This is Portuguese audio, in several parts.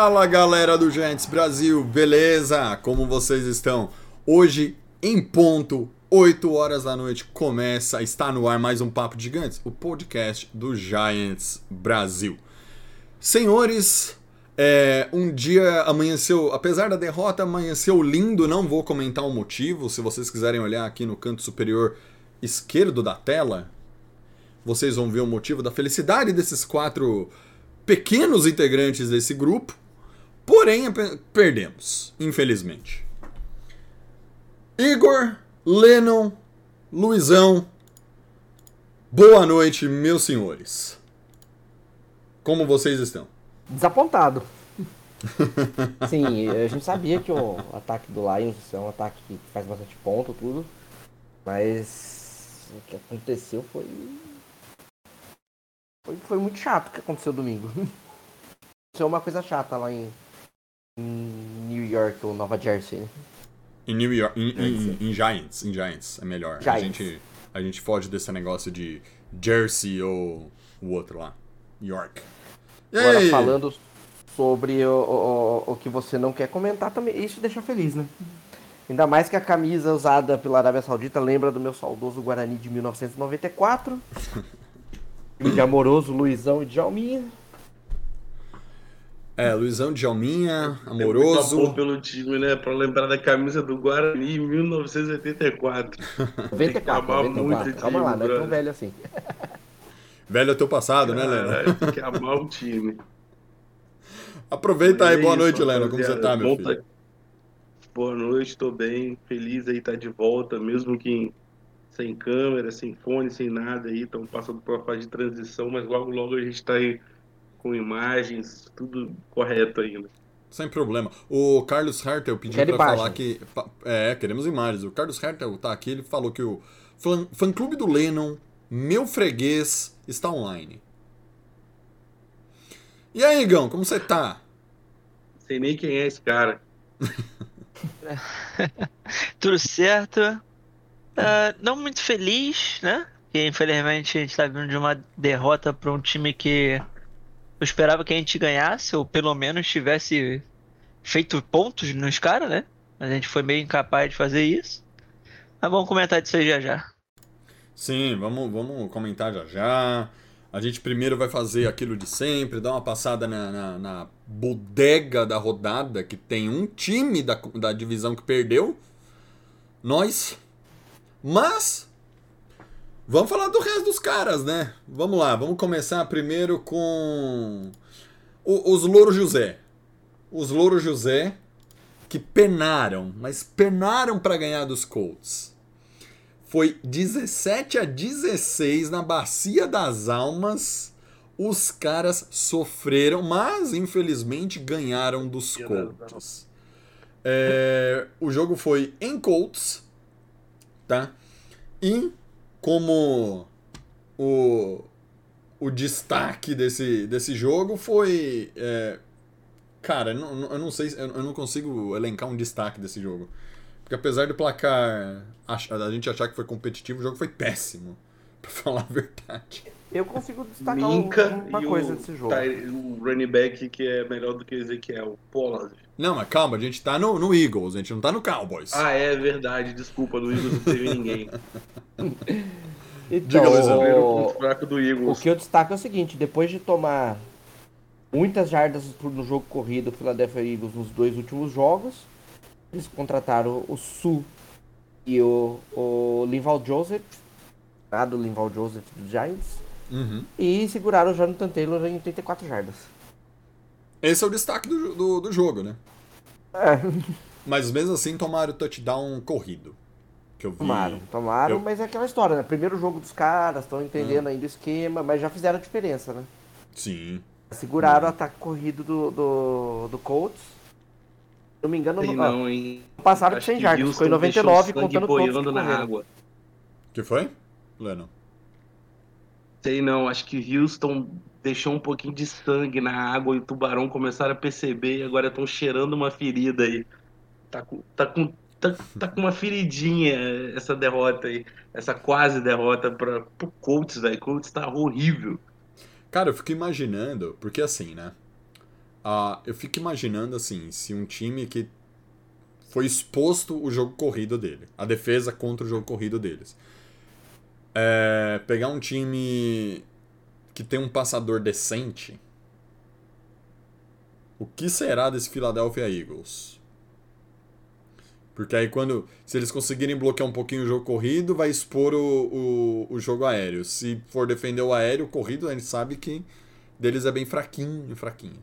Fala galera do Giants Brasil, beleza? Como vocês estão? Hoje, em ponto, 8 horas da noite, começa, está no ar mais um Papo de Gigantes, o podcast do Giants Brasil. Senhores, é, um dia amanheceu, apesar da derrota, amanheceu lindo, não vou comentar o motivo, se vocês quiserem olhar aqui no canto superior esquerdo da tela, vocês vão ver o motivo da felicidade desses quatro pequenos integrantes desse grupo, porém perdemos, infelizmente. Igor, Lennon, Luizão, boa noite, meus senhores. Como vocês estão? Desapontado. Sim, a gente sabia que o ataque do Lions é um ataque que faz bastante ponto, tudo. Mas o que aconteceu foi. Foi, foi muito chato o que aconteceu domingo. Isso é uma coisa chata lá em New York ou Nova Jersey, né? Em New York, em, em- em Giants, em Giants, é melhor. A Giants. gente, a gente foge desse negócio de Jersey ou o outro lá, York. E Agora aí? falando sobre o, o, o que você não quer comentar também, isso deixa feliz, né? Ainda mais que a camisa usada pela Arábia Saudita lembra do meu saudoso Guarani de 1994. Time de amoroso Luizão e Djalminha. É, Luizão Djalminha, É muito amoroso. amor pelo time, né? Pra lembrar da camisa do Guarani em 1984. 94, acabar 94. muito Calma time, lá, não é tão velho assim. Velho é teu passado, né, Leno? Tem que amar o time. Aproveita aí, É boa isso, noite, Leno. Como você tá, meu filho? tá- Boa noite, tô bem. Feliz aí estar de volta, mesmo que em- sem câmera, sem fone, sem nada aí. Estamos passando por uma fase de transição, mas logo, logo a gente tá aí com imagens, tudo correto ainda. Sem problema. O Carlos Hertel pediu imagens. falar que. É, queremos imagens. O Carlos Hertel tá aqui, ele falou que o fã- fã-clube do Lennon, meu freguês, está online. E aí, Igão, como você tá? Sei nem quem é esse cara. Tudo certo. Ah, não muito feliz, né? Porque infelizmente a gente tá vindo de uma derrota para um time que eu esperava que a gente ganhasse, ou pelo menos tivesse feito pontos nos caras, né? Mas a gente foi meio incapaz de fazer isso. Mas vamos comentar disso aí já já. Sim, vamos, vamos comentar já já. A gente primeiro vai fazer aquilo de sempre, dar uma passada na, na, na bodega da rodada, que tem um time da, da divisão que perdeu. Nós. Mas. Vamos falar do resto dos caras, né? Vamos lá, vamos começar primeiro com. o- os Louro José. Os Louro José que penaram, mas penaram para ganhar dos Colts. Foi 17 a 16 na Bacia das Almas. Os caras sofreram, mas infelizmente ganharam dos Colts. É, o jogo foi em Colts, tá? E como o, o destaque desse, desse jogo foi. é, cara, eu não, eu não sei, eu não consigo elencar um destaque desse jogo. Porque apesar do placar a gente achar que foi competitivo, o jogo foi péssimo. Pra falar a verdade. Eu consigo destacar Minka uma e coisa o, desse jogo. Ty- o running back que é melhor do que o Ezequiel, Pollard. Não, mas calma, a gente tá no, no Eagles, a gente não tá no Cowboys. Ah, é verdade, desculpa, no Eagles não teve ninguém. Então, Diga, Luizão. Primeiro o, ponto fraco do o Eagles. que eu destaco é o seguinte, depois de tomar muitas jardas no jogo corrido do Philadelphia Eagles nos dois últimos jogos, eles contrataram o Su e o, o Linval Joseph, lá do Linval Joseph do Giants, Uhum. e seguraram o Jonathan Taylor em 34 jardas. Esse é o destaque do, do, do jogo, né? É, Mas mesmo assim tomaram o touchdown corrido. Que eu vi. tomaram, tomaram, eu- mas é aquela história, né? Primeiro jogo dos caras, estão entendendo ainda o esquema, mas já fizeram a diferença, né? Sim. Seguraram o ataque corrido do, do, do Colts. não me engano, Sei ó, não, hein? passaram de Acho 100 que jardas, Houston foi 99 o sangue contando todos que boiando na correram. água. que foi? Leno. Sei não, acho que Houston deixou um pouquinho de sangue na água e o tubarão começaram a perceber e agora estão cheirando uma ferida aí. Tá com, tá com, tá, tá com uma feridinha essa derrota aí, essa quase derrota para pro Colts, velho. Colts tá horrível. Cara, eu fico imaginando, porque assim, né? Ah, eu fico imaginando assim, se um time que foi exposto o jogo corrido dele, a defesa contra o jogo corrido deles. É, pegar um time que tem um passador decente. O que será desse Philadelphia Eagles? Porque aí quando. Se eles conseguirem bloquear um pouquinho o jogo corrido, vai expor o, o, o jogo aéreo. Se for defender o aéreo, o corrido, a gente sabe que deles é bem fraquinho, fraquinho.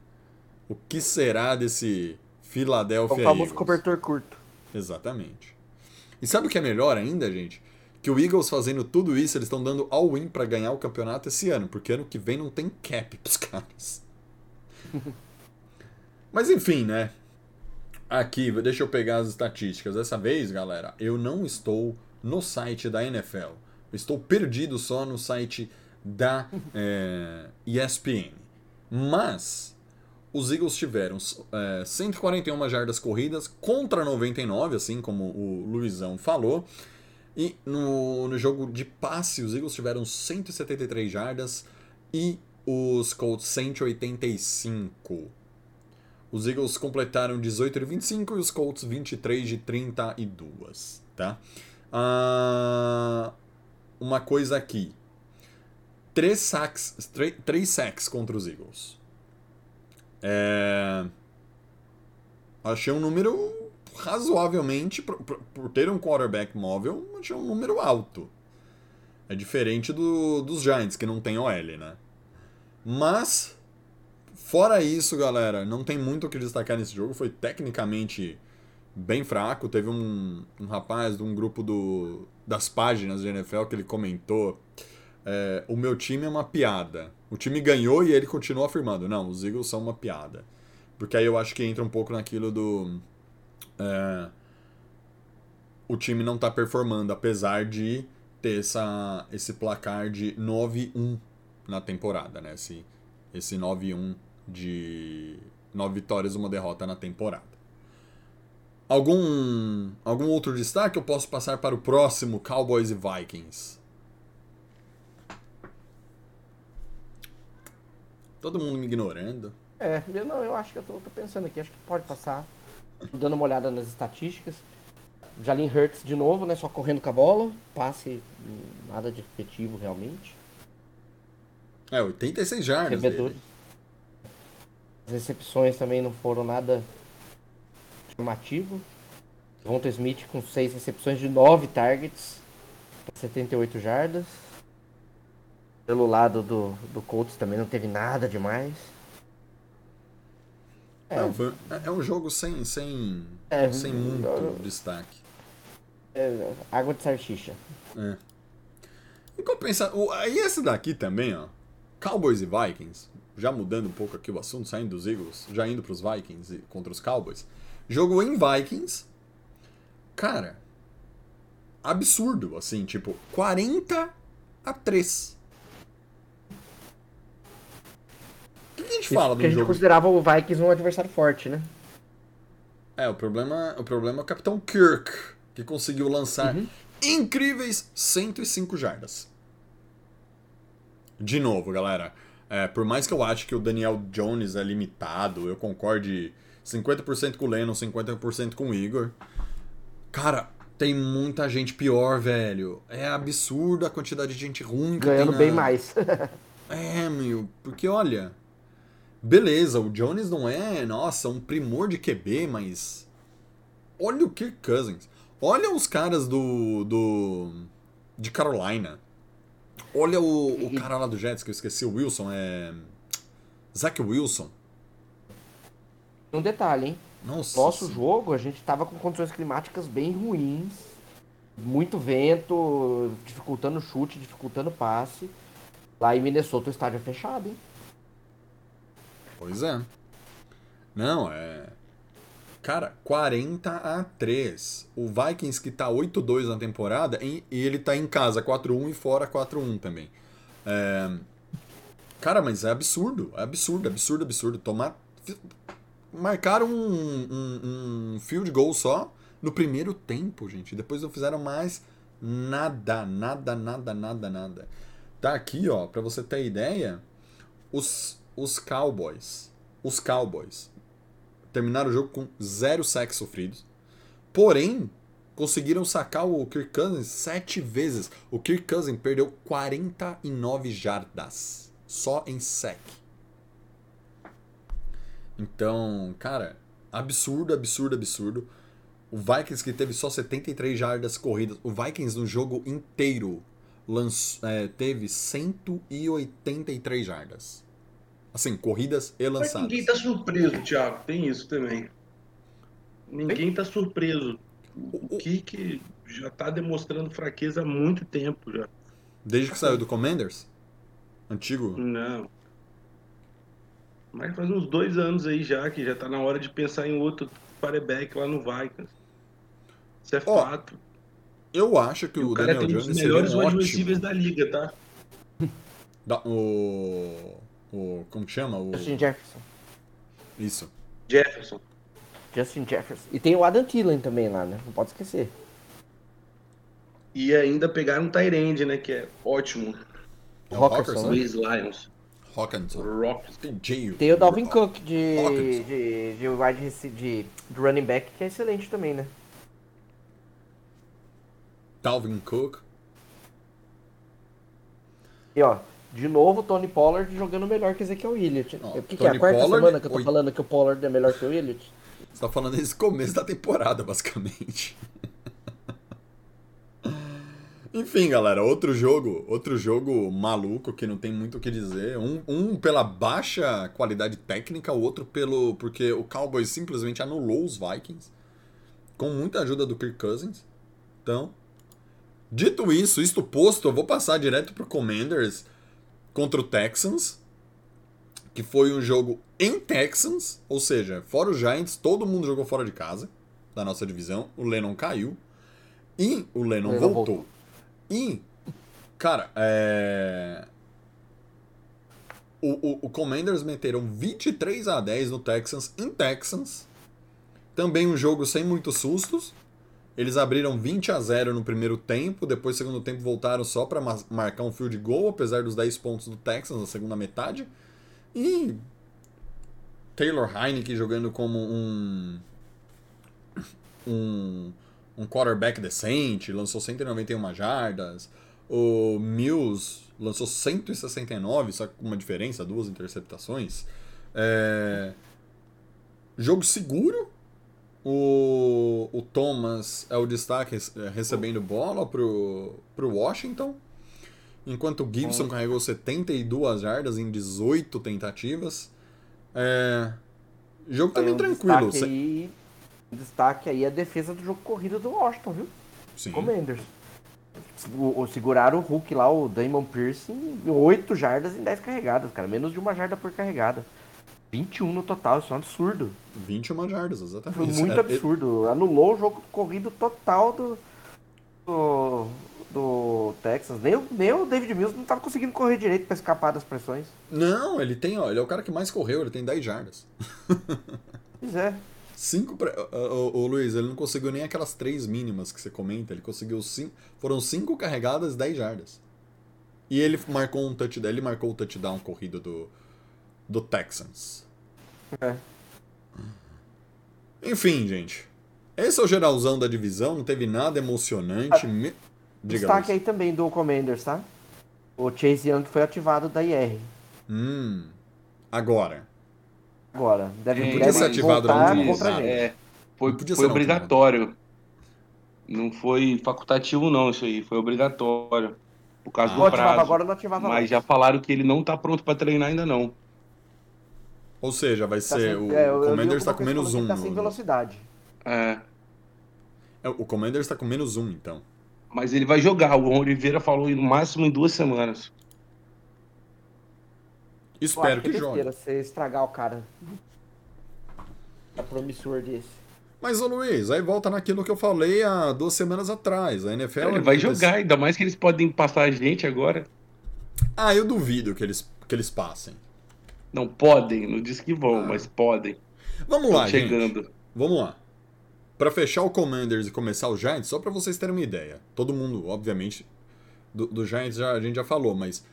O que será desse Philadelphia O famoso Eagles? cobertor curto. Exatamente. E sabe o que é melhor ainda, gente? Que o Eagles fazendo tudo isso, eles estão dando all-in pra ganhar o campeonato esse ano, porque ano que vem não tem cap pros caras. Mas enfim, né? Aqui, deixa eu pegar as estatísticas. Dessa vez, galera, eu não estou no site da NFL. Estou perdido só no site da é, ESPN. Mas os Eagles tiveram é, 141 jardas corridas contra 99, assim como o Luizão falou. E no, no jogo de passe, os Eagles tiveram 173 jardas e os Colts 185. Os Eagles completaram 18 de 25 e os Colts 23 de 32, tá? Ah, uma coisa aqui. Três sacks, três sacks contra os Eagles. É... Achei um número razoavelmente, por, por- ter um quarterback móvel, achei um número alto. É diferente do, dos Giants, que não tem OL, né? Mas, fora isso, galera, não tem muito o que destacar nesse jogo. Foi tecnicamente bem fraco. Teve um, um rapaz de um grupo do, das páginas de NFL que ele comentou: é, O meu time é uma piada. O time ganhou e ele continuou afirmando: Não, os Eagles são uma piada. Porque aí eu acho que entra um pouco naquilo do. É, o time não tá performando, apesar de ter essa, esse placar de 9-1 na temporada, né? Esse, esse 9-1 de 9 vitórias e uma derrota na temporada. Algum, algum outro destaque? Eu posso passar para o próximo Cowboys e Vikings. Todo mundo me ignorando. É, eu não, eu acho que eu tô, tô pensando aqui, acho que pode passar. Dando uma olhada nas estatísticas. Jalen Hurts de novo, né? Só correndo com a bola. Passe, nada de efetivo realmente. É, 86 jardas. As recepções também não foram nada chamativo. Vonta Smith com 6 recepções de 9 targets. 78 jardas. Pelo lado do, do Colts também não teve nada demais. É, Não, foi- é um jogo sem, sem, É, sem eu- muito destaque. é, água de salsicha. É. Em compensação, aí esse daqui também, ó. Cowboys e Vikings, já mudando um pouco aqui o assunto, saindo dos Eagles, já indo pros Vikings e contra os Cowboys. Jogo em Vikings. Cara, absurdo, assim, tipo, 40 a 3. O que que a gente Isso fala porque do a gente jogo? considerava o Vikings um adversário forte, né? É, o problema, o problema é o Capitão Kirk, que conseguiu lançar Uhum. incríveis 105 jardas. De novo, galera, é, por mais que eu ache que o Daniel Jones é limitado, eu concorde 50% com o Lennon, 50% com o Igor. Cara, tem muita gente pior, velho. É absurdo a quantidade de gente ruim que Ganhando tem bem na- mais. é, meu, porque olha. Beleza, o Jones não é, nossa, um primor de QB, mas. Olha o Kirk Cousins. Olha os caras do. do. de Carolina. Olha o, o cara lá do Jets, que eu esqueci, o Wilson, é. Zach Wilson. um detalhe, hein? Nossa. Nosso jogo, a gente tava com condições climáticas bem ruins. Muito vento, dificultando o chute, dificultando o passe. Lá em Minnesota o estádio é fechado, hein? Pois é. Não, é. Cara, 40 a 3. O Vikings que tá 8-2 na temporada e ele tá em casa 4-1 e fora 4-1 também. É, Cara, mas é absurdo. É absurdo, absurdo, absurdo. Tomar. Marcaram um, um, um field goal só no primeiro tempo, gente. Depois não fizeram mais nada, nada, nada, nada, nada. Tá aqui, ó, pra você ter ideia, os, os Cowboys. Os Cowboys terminaram o jogo com zero sacks sofridos. Porém, conseguiram sacar o Kirk Cousins sete vezes. O Kirk Cousins perdeu 49 jardas só em sec. Então, cara, absurdo, absurdo, absurdo. O Vikings que teve só 73 jardas corridas. O Vikings no jogo inteiro lanç- é, teve 183 jardas. Assim, corridas e Mas lançadas. ninguém tá surpreso, Thiago. Tem isso também. Ninguém tá surpreso. O Kirk já tá demonstrando fraqueza há muito tempo já. Desde que saiu do Commanders? Antigo? Não. Mas faz uns dois anos aí já que já tá na hora de pensar em outro quarterback lá no Vikings. Isso é Ó, fato. Eu acho que E o, Daniel tem um Jones dos melhores um wide receivers da liga, tá? Da- o, o. Como que chama? O, Justin Jefferson. isso. Jefferson. Justin Jefferson. E tem o Adam Thielen também lá, né? Não pode esquecer. E ainda pegaram um Tyrande, né? Que é ótimo. É o Rockerson. Luiz Lions. Hawkinson. Rocks. TJ. Tem o Dalvin Cook de, Hawkinson. de, de wide de, de running back, que é excelente também, né? Dalvin Cook. E ó, de novo, Tony Pollard jogando melhor que Ezekiel Elliott. O que, que é? A quarta Pollard, semana que eu tô oi- falando que o Pollard é melhor que o Elliott? Você tá falando desse começo da temporada, basicamente. Enfim, galera, outro jogo, outro jogo maluco que não tem muito o que dizer. Um, um pela baixa qualidade técnica, o outro pelo porque o Cowboys simplesmente anulou os Vikings com muita ajuda do Kirk Cousins. Então, dito isso, isto posto, eu vou passar direto pro Commanders contra o Texans, que foi um jogo em Texans, ou seja, fora os Giants, todo mundo jogou fora de casa da nossa divisão. O Lennon caiu e o Lennon, Lennon voltou. voltou. E, cara, é... O, o, o Commanders meteram 23 a 10 no Texans, em Texans. Também um jogo sem muitos sustos. Eles abriram 20 a 0 no primeiro tempo, depois segundo tempo voltaram só para marcar um field goal, apesar dos 10 pontos do Texans na segunda metade. E Taylor Heineke jogando como um um, um quarterback decente, lançou 191 jardas. O Mills lançou 169, só com uma diferença, duas interceptações. É, Jogo seguro. O, o Thomas é o destaque rece- recebendo bola pro, pro Washington. Enquanto o Gibson carregou 72 jardas em 18 tentativas. É, jogo também um tranquilo. Destaque aí, um destaque aí a defesa do jogo corrido do Washington, viu? Sim. Commanders. O, o- seguraram o Hulk lá, o Damon Pierce, em 8 jardas em 10 carregadas, cara. Menos de uma jarda por carregada. 21 no total, isso é um absurdo. 21 jardas, exatamente. Foi muito É, absurdo. Anulou o jogo corrido total do, do, do Texas. Nem, nem o David Mills não tava conseguindo correr direito pra escapar das pressões. Não, ele tem, ó, ele é o cara que mais correu, ele tem 10 jardas. Pois é. Cinco ô, ô, Luiz, ele não conseguiu nem aquelas três mínimas que você comenta, ele conseguiu cinco... Foram cinco carregadas, 10 jardas. E ele marcou um touchdown, ele marcou o touchdown corrido do, do Texans. É. Enfim, gente. Esse é o geralzão da divisão, não teve nada emocionante. Me... Diga, Destaque aí também do Commanders, tá? O Chase Young foi ativado da IR. Hum, agora. Agora. Deve, É, deve ser ativado na voltar última contra a rodada. gente. É, foi, foi obrigatório. Não foi facultativo, não, isso aí. Foi obrigatório. Por causa Ah. Do ativava prazo. agora, não ativava Mas mais. já falaram que ele não tá pronto pra treinar ainda, não. Ou seja, vai Tá ser. sem- o é, eu- eu li Commanders tá alguma com menos um. que Tá sem velocidade. É. É, O Commanders tá com menos um, então. Mas ele vai jogar. O Oliveira falou no máximo em duas semanas. Eu Espero acho que é jogue. você estragar o cara. É promissor desse. Mas, ô Luiz, aí volta naquilo que eu falei há duas semanas atrás. A NFL. Ele vai jogar, ainda mais que eles podem passar a gente agora. Ah, eu duvido que eles, que eles passem. Não podem, não diz que vão, Ah. mas podem. Vamos Estão lá, gente. chegando. Vamos lá. Pra fechar o Commanders e começar o Giants, só pra vocês terem uma ideia. Todo mundo, obviamente, do, do Giants já, a gente já falou, mas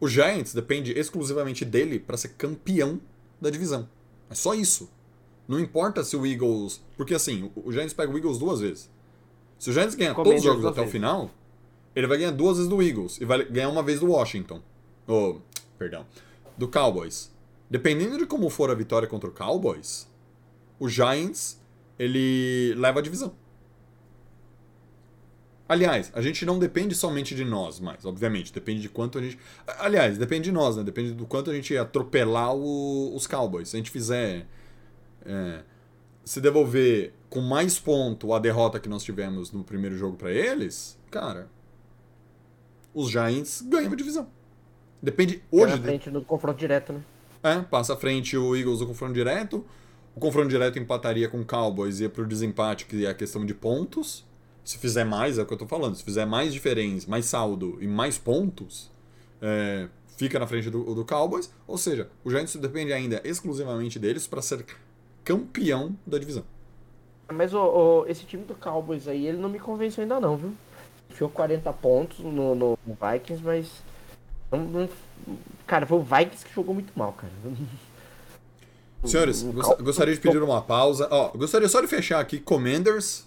o Giants depende exclusivamente dele pra ser campeão da divisão. É só isso. Não importa se o Eagles. Porque assim, o, Giants pega o Eagles duas vezes. Se o Giants ganhar todos os jogos até o final, ele vai ganhar duas vezes do Eagles e vai ganhar uma vez do Washington. Oh, perdão. Do Cowboys. Dependendo de como for a vitória contra o Cowboys, o Giants ele leva a divisão. Aliás, a gente não depende somente de nós, mas, obviamente, depende de quanto a gente. Aliás, depende de nós, né? Depende do quanto a gente atropelar o- os Cowboys. Se a gente fizer. é, se devolver com mais ponto a derrota que nós tivemos no primeiro jogo pra eles, cara. Os Giants ganham a divisão. Depende Hoje hoje. na frente no confronto direto, né? É, passa à frente o Eagles no confronto direto. O confronto direto empataria com o Cowboys e ia pro desempate, que é a questão de pontos. Se fizer mais, é o que eu tô falando, se fizer mais diferença, mais saldo e mais pontos, é, fica na frente do, do Cowboys. Ou seja, o Giants depende ainda exclusivamente deles para ser campeão da divisão. Mas o, o- esse time do Cowboys aí, ele não me convenceu ainda não, viu? Enfiou 40 pontos no, no Vikings, mas. Não- não- cara, foi o Vikings que jogou muito mal, cara. Senhores, gost- gostaria de pedir uma pausa. Ó, gostaria só de fechar aqui Commanders.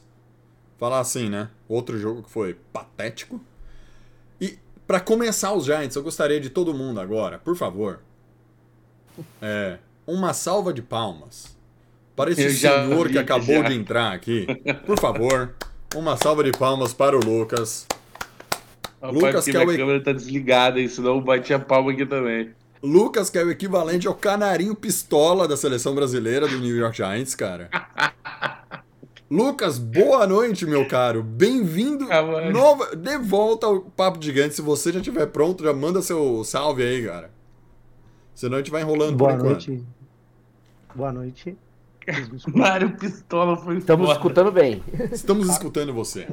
Falar assim, né? Outro jogo que foi patético. E pra começar os Giants, eu gostaria de todo mundo agora, por favor. É, uma salva de palmas para esse Eu senhor vi que acabou já. de entrar aqui. Por favor, uma salva de palmas para o Lucas. Rapaz, Lucas, que é o câmera tá desligada, e senão eu bati a palma aqui também. Lucas, que é o equivalente ao canarinho pistola da seleção brasileira do New York Giants, cara. Lucas, boa noite, meu caro. Bem-vindo Ah, nova- de volta ao Papo Gigante. Se você já estiver pronto, já manda seu salve aí, cara. Senão a gente vai enrolando Boa por enquanto. noite. Boa noite. Mário Pistola foi Estamos escutando bem. Estamos escutando você.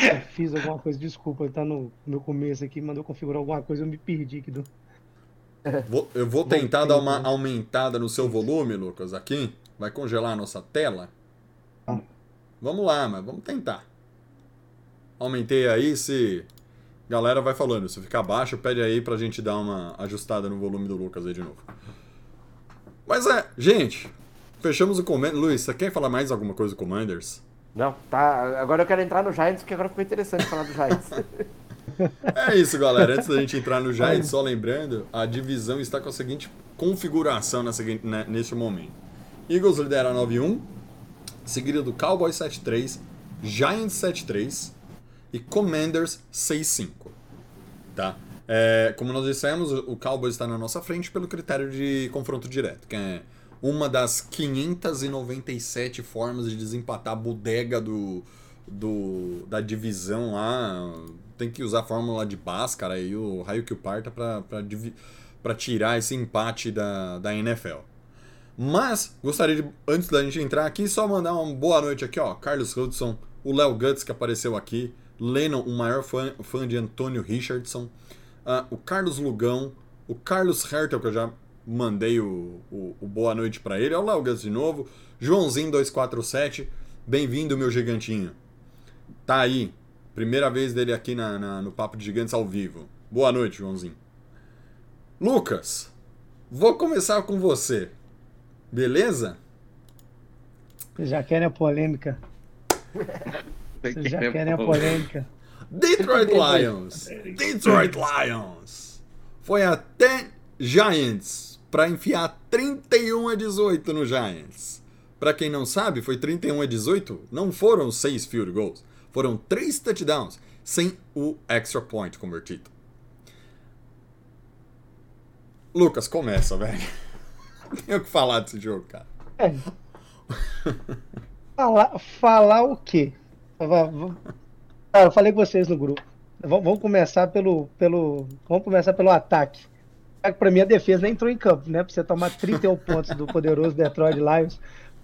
Eu fiz alguma coisa, desculpa, tá no meu começo aqui, mandou configurar alguma coisa, eu me perdi aqui do. Vou- eu vou tentar dar uma aumentada no seu volume, Lucas, aqui. Vai congelar a nossa tela. Tá. Vamos lá, mas vamos tentar. Aumentei aí, se. Galera vai falando, se ficar baixo, pede aí pra gente dar uma ajustada no volume do Lucas aí de novo. Mas é, gente, fechamos o Commanders. Luiz, você quer falar mais alguma coisa do Commanders? Não, tá. Agora eu quero entrar no Giants, porque agora ficou interessante falar do Giants. É isso, galera. Antes da gente entrar no Giants, só lembrando, a divisão está com a seguinte configuração nessa, né, neste momento. Eagles lidera 9-1, seguido do Cowboys 7-3, Giants 7-3 e Commanders 6-5. Tá? É, como nós dissemos, o Cowboys está na nossa frente pelo critério de confronto direto, que é uma das 597 formas de desempatar a bodega do, do, da divisão lá. Tem que usar a fórmula de Bhaskara e o raio que o parta para tirar esse empate da, da NFL. Mas, gostaria de, antes da gente entrar aqui, só mandar uma boa noite aqui, ó. Carlos Hudson, o Léo Guts que apareceu aqui, Lennon, o maior fã, fã de Antônio Richardson, ah, o Carlos Lugão, o Carlos Hertel, que eu já mandei o, o, o boa noite pra ele, é o Léo de novo, Joãozinho247, bem-vindo, meu gigantinho. Tá aí, primeira vez dele aqui na, na- no Papo de Gigantes ao vivo. Boa noite, Joãozinho. Lucas, vou começar com você. Beleza? Vocês já querem a polêmica. Vocês já querem a polêmica. Detroit Lions. Detroit Lions. Foi até Giants para enfiar 31 a 18 no Giants. Para quem não sabe, foi 31 a 18. Não foram seis field goals. Foram três touchdowns sem o extra point convertido. Lucas, começa, velho. Tenho o que falar desse jogo, cara. É. Falar, falar o quê? Cara, eu falei com vocês no grupo. Vamos começar pelo, pelo, vamos começar pelo ataque. Para mim a defesa nem entrou em campo, né? Pra você tomar 31 pontos do poderoso Detroit Lions.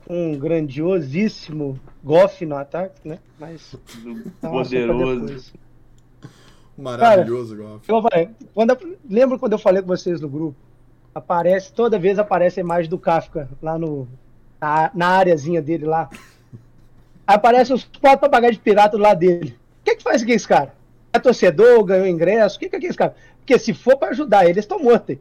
um grandiosíssimo Goff no ataque, né? Mas Do é um poderoso. Maravilhoso, Goff. Eu quando eu- lembra quando eu falei com vocês no grupo? Aparece, toda vez aparece a imagem do Kafka lá no, na, na areazinha dele lá. Aparece os quatro papagaios de pirata do lado dele. O que que faz com esse cara? É torcedor, ganhou ingresso? O que que é esse cara? Porque se for pra ajudar eles, estão mortos.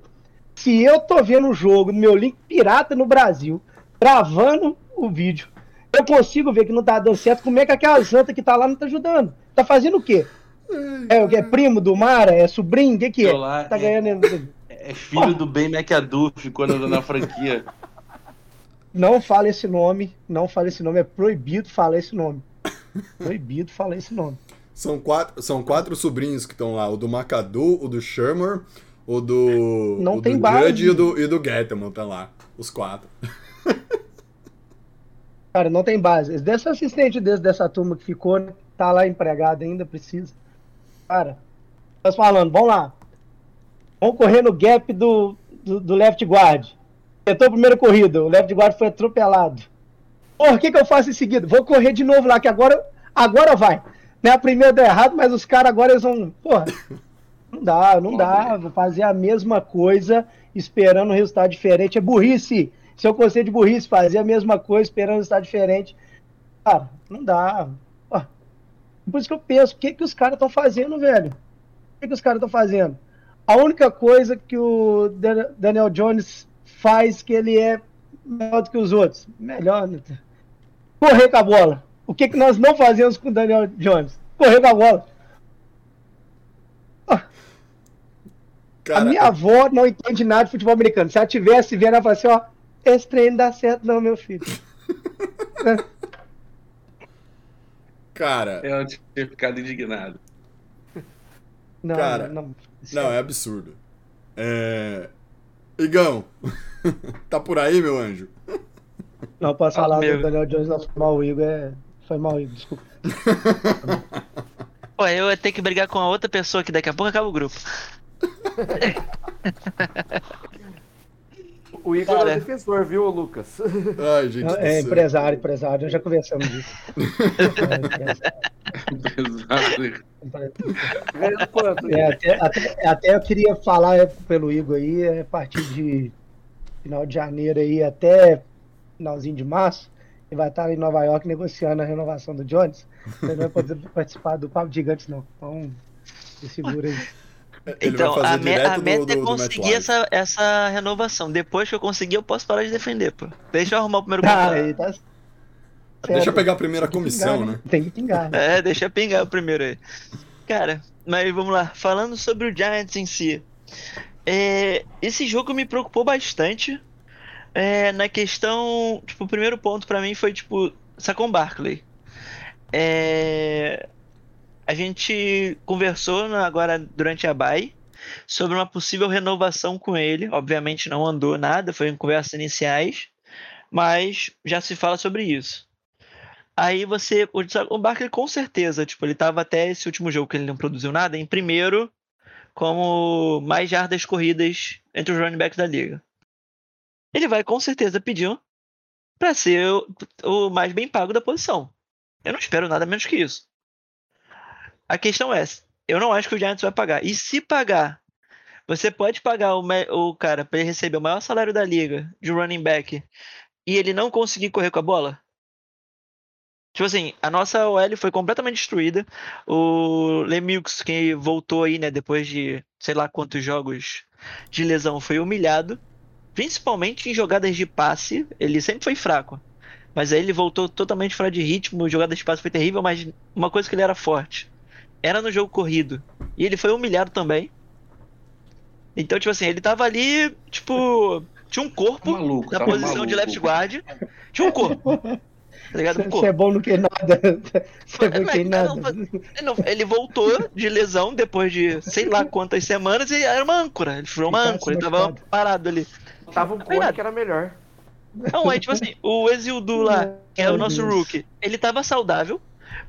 Se eu tô vendo o jogo no meu link pirata no Brasil, gravando o vídeo, eu consigo ver que não tá dando certo, como é que aquela santa que tá lá não tá ajudando? Tá fazendo o quê? É o que? É primo do Mara? É sobrinho? O que que é? Lá, Tá é- ganhando. É filho do Ben McAdoof quando na franquia. Não fala esse nome, não fala esse nome, é proibido falar esse nome. Proibido falar esse nome. São quatro, são quatro sobrinhos que estão lá: o do McAdoo, o do Shermer, o do. Não o tem do base. Judge e o do, e do Gettman, tá lá. Os quatro. Cara, não tem base. Desse assistente desse, dessa turma que ficou, né, tá lá empregado ainda, precisa. Cara, nós falando, vamos lá. Vamos correr no gap do, do, do left guard. Tentou a primeira corrida, o left guard foi atropelado. Porra, o que, que eu faço em seguida? Vou correr de novo lá, que agora, agora vai. Né, a primeira deu errado, mas os caras agora eles vão. Porra, não dá, não dá. Vou fazer a mesma coisa esperando um resultado diferente. É burrice. Se eu conselho de burrice, fazer a mesma coisa esperando um resultado diferente. Cara, não dá. Ó, Por isso que eu penso, o que, que os caras estão fazendo, velho? O que, que os caras estão fazendo? A única coisa que o Dan- Daniel Jones faz que ele é melhor do que os outros. Melhor, né? Correr com a bola. O que, que nós não fazemos com o Daniel Jones? Correr com a bola. a Cara, minha avó não entende nada de futebol americano. Se ela tivesse vendo, ela fala assim, ó, esse trem não dá certo não, meu filho. cara, Eu tinha ficado indignado. Não, Cara, não. não, é absurdo. É. Igão, tá por aí, meu anjo? Não posso Fala falar do comigo. Daniel Jones. Foi mal, o Igor. É... Foi mal, Igor, desculpa. Pô, eu ia ter que brigar com a outra pessoa que daqui a pouco acaba o grupo. O Igor é Cara. o defensor, viu, Lucas? Ai, gente. É céu. empresário, empresário. Nós já conversamos disso. É, empresário. É, até, até, até eu queria falar é, pelo Igor aí, é, a partir de final de janeiro aí até finalzinho de março, ele vai estar em Nova York negociando a renovação do Jones. Ele não vai poder participar do Papo Gigantes, não. Então, se segura aí. Ele então, a, me- a meta do, do, é conseguir essa, essa renovação. Depois que eu conseguir, eu posso parar de defender, pô. Deixa eu arrumar o primeiro Ah, contrato. tá Deixa eu pegar a primeira comissão, pingar, né? Tem que pingar. né? É, deixa eu pingar o primeiro aí. Cara, mas vamos lá. Falando sobre o Giants em si. É, esse jogo me preocupou bastante. É, na questão. Tipo, o primeiro ponto pra mim foi, tipo, Saquon Barkley. É, a gente conversou agora durante a bye sobre uma possível renovação com ele. Obviamente não andou nada, foi em conversas iniciais, mas já se fala sobre isso. Aí você. O Barkley com certeza, tipo, ele tava até esse último jogo que ele não produziu nada, em primeiro, como mais jardas corridas entre os running backs da liga. Ele vai com certeza pedir pra ser o, o mais bem pago da posição. Eu não espero nada menos que isso. A questão é, eu não acho que o Giants vai pagar. E se pagar, você pode pagar o, o cara pra ele receber o maior salário da liga de running back e ele não conseguir correr com a bola? Tipo assim, a nossa OL foi completamente destruída. O Lemieux, que voltou aí, né, depois de sei lá quantos jogos de lesão, foi humilhado. Principalmente em jogadas de passe, ele sempre foi fraco. Mas aí ele voltou totalmente fora de ritmo, jogada de passe foi terrível, mas uma coisa que ele era forte era no jogo corrido. E ele foi humilhado também. Então, tipo assim, ele tava ali, tipo, tinha um corpo Tá maluco, na tava posição de maluco. left guard. Tinha um corpo. Tá ligado? Um Você corpo. é bom no que nada. Você é bom em nada. não, ele voltou de lesão depois de sei lá quantas semanas e era uma âncora. Ele virou uma âncora, ele tava parado ali. Tava um cone que era melhor. Não, aí tipo assim, o Exildu lá, que é o nosso Deus. rookie, ele tava saudável,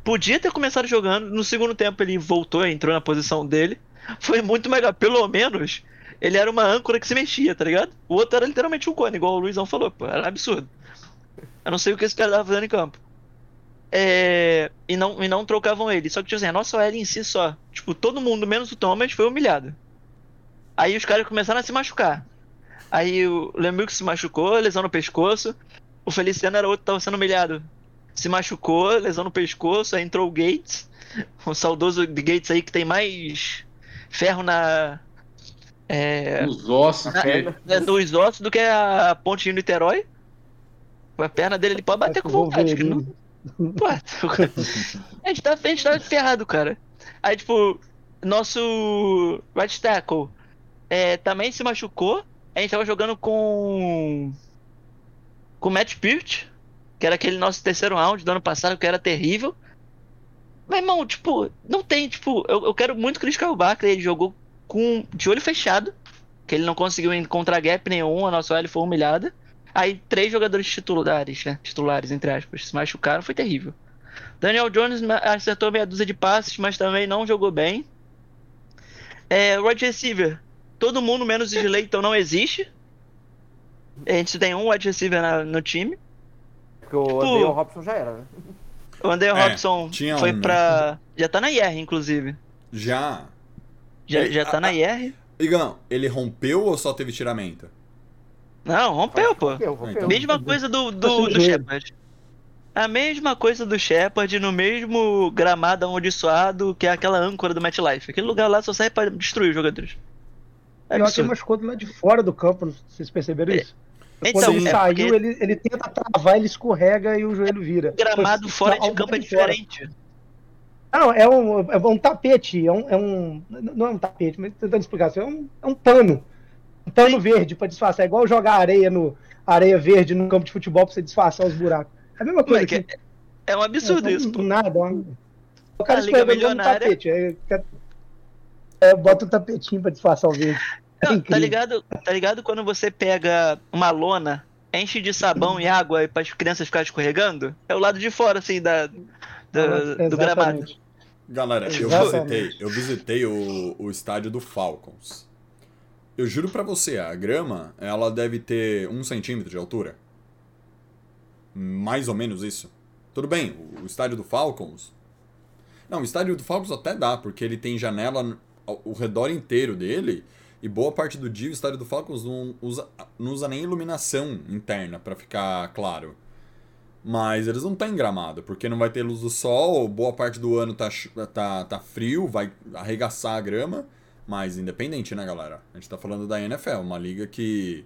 podia ter começado jogando, no segundo tempo ele voltou, entrou na posição dele, foi muito melhor, pelo menos ele era uma âncora que se mexia, tá ligado? O outro era literalmente um cone, igual o Luizão falou, pô, era absurdo. Eu não sei o que esse cara tava fazendo em campo. É, e, não, e não trocavam ele. Só que, tipo assim, a nossa OL em si só. Tipo, todo mundo, menos o Thomas, foi humilhado. Aí os caras começaram a se machucar. Aí o Lemieux se machucou, lesão no pescoço. O Feliciano era outro que tava sendo humilhado. Se machucou, lesão no pescoço. Aí entrou o Gates. O saudoso de Gates aí que tem mais ferro na. É, Os ossos. na- é, nos ossos do que a ponte de Niterói. A perna dele ele pode bater com vontade. que não- Pô, a gente, tá, a gente tá ferrado, cara. Aí, tipo, nosso right tackle é, também se machucou. A gente tava jogando com. Com o Matt Peart, que era aquele nosso terceiro round do ano passado, que era terrível. Mas, irmão, tipo, não tem, tipo, eu, eu quero muito criticar o Barkley, ele jogou com de olho fechado, que ele não conseguiu encontrar gap nenhum, a nossa OL foi humilhada. Aí três jogadores titulares, né? Titulares, entre aspas, se machucaram, foi terrível. Daniel Jones acertou meia dúzia de passes, mas também não jogou bem. É, wide receiver, todo mundo menos o Slayton não existe. A gente tem um wide receiver na- no time. Porque o Tipo- Andale Robson já era, né? O André É, Robson tinha foi um, né? pra. Já tá na IR, inclusive. Já. Já, já tá a- na IR. Igão, ele rompeu ou só teve tiramento? Não, rompeu, pô. Rompeu, rompeu. Mesma coisa do, do, do. Shepard. A mesma coisa do Shepard no mesmo gramado amaldiçoado que é aquela âncora do MetLife. Aquele lugar lá só serve pra destruir os jogadores. É Pior que ele machucou do lado de fora do campo, vocês perceberam isso? Então, Quando ele é saiu, porque ele, ele tenta travar, ele escorrega e o joelho vira. gramado fora de campo é de fora. diferente. Não, é um, é um tapete, é um, é um- Não é um tapete, mas tentando explicar assim, é um, é um pano. Um pano verde pra disfarçar. É igual jogar areia no areia verde no campo de futebol pra você disfarçar os buracos. É a mesma coisa Moleque, que. É um absurdo isso, pô. Nada. é uma- O cara escorregou no tapete. É, é, bota um tapetinho pra disfarçar o verde. É tá ligado? Tá ligado quando você pega uma lona, enche de sabão e água para as crianças ficarem escorregando? É o lado de fora, assim, da, da- do gramado. Galera, eu Exatamente. visitei, eu visitei o, o estádio do Falcons. Eu juro pra você, a grama, ela deve ter um centímetro de altura. Mais ou menos isso. Tudo bem, o, o estádio do Falcons. Não, o estádio do Falcons até dá, porque ele tem janela ao redor inteiro dele. E boa parte do dia o estádio do Falcons não usa, não usa nem iluminação interna pra ficar claro. Mas eles não têm gramado, porque não vai ter luz do sol, boa parte do ano tá, tá, tá frio, vai arregaçar a grama. Mas independente, né, galera? A gente tá falando da NFL, uma liga que,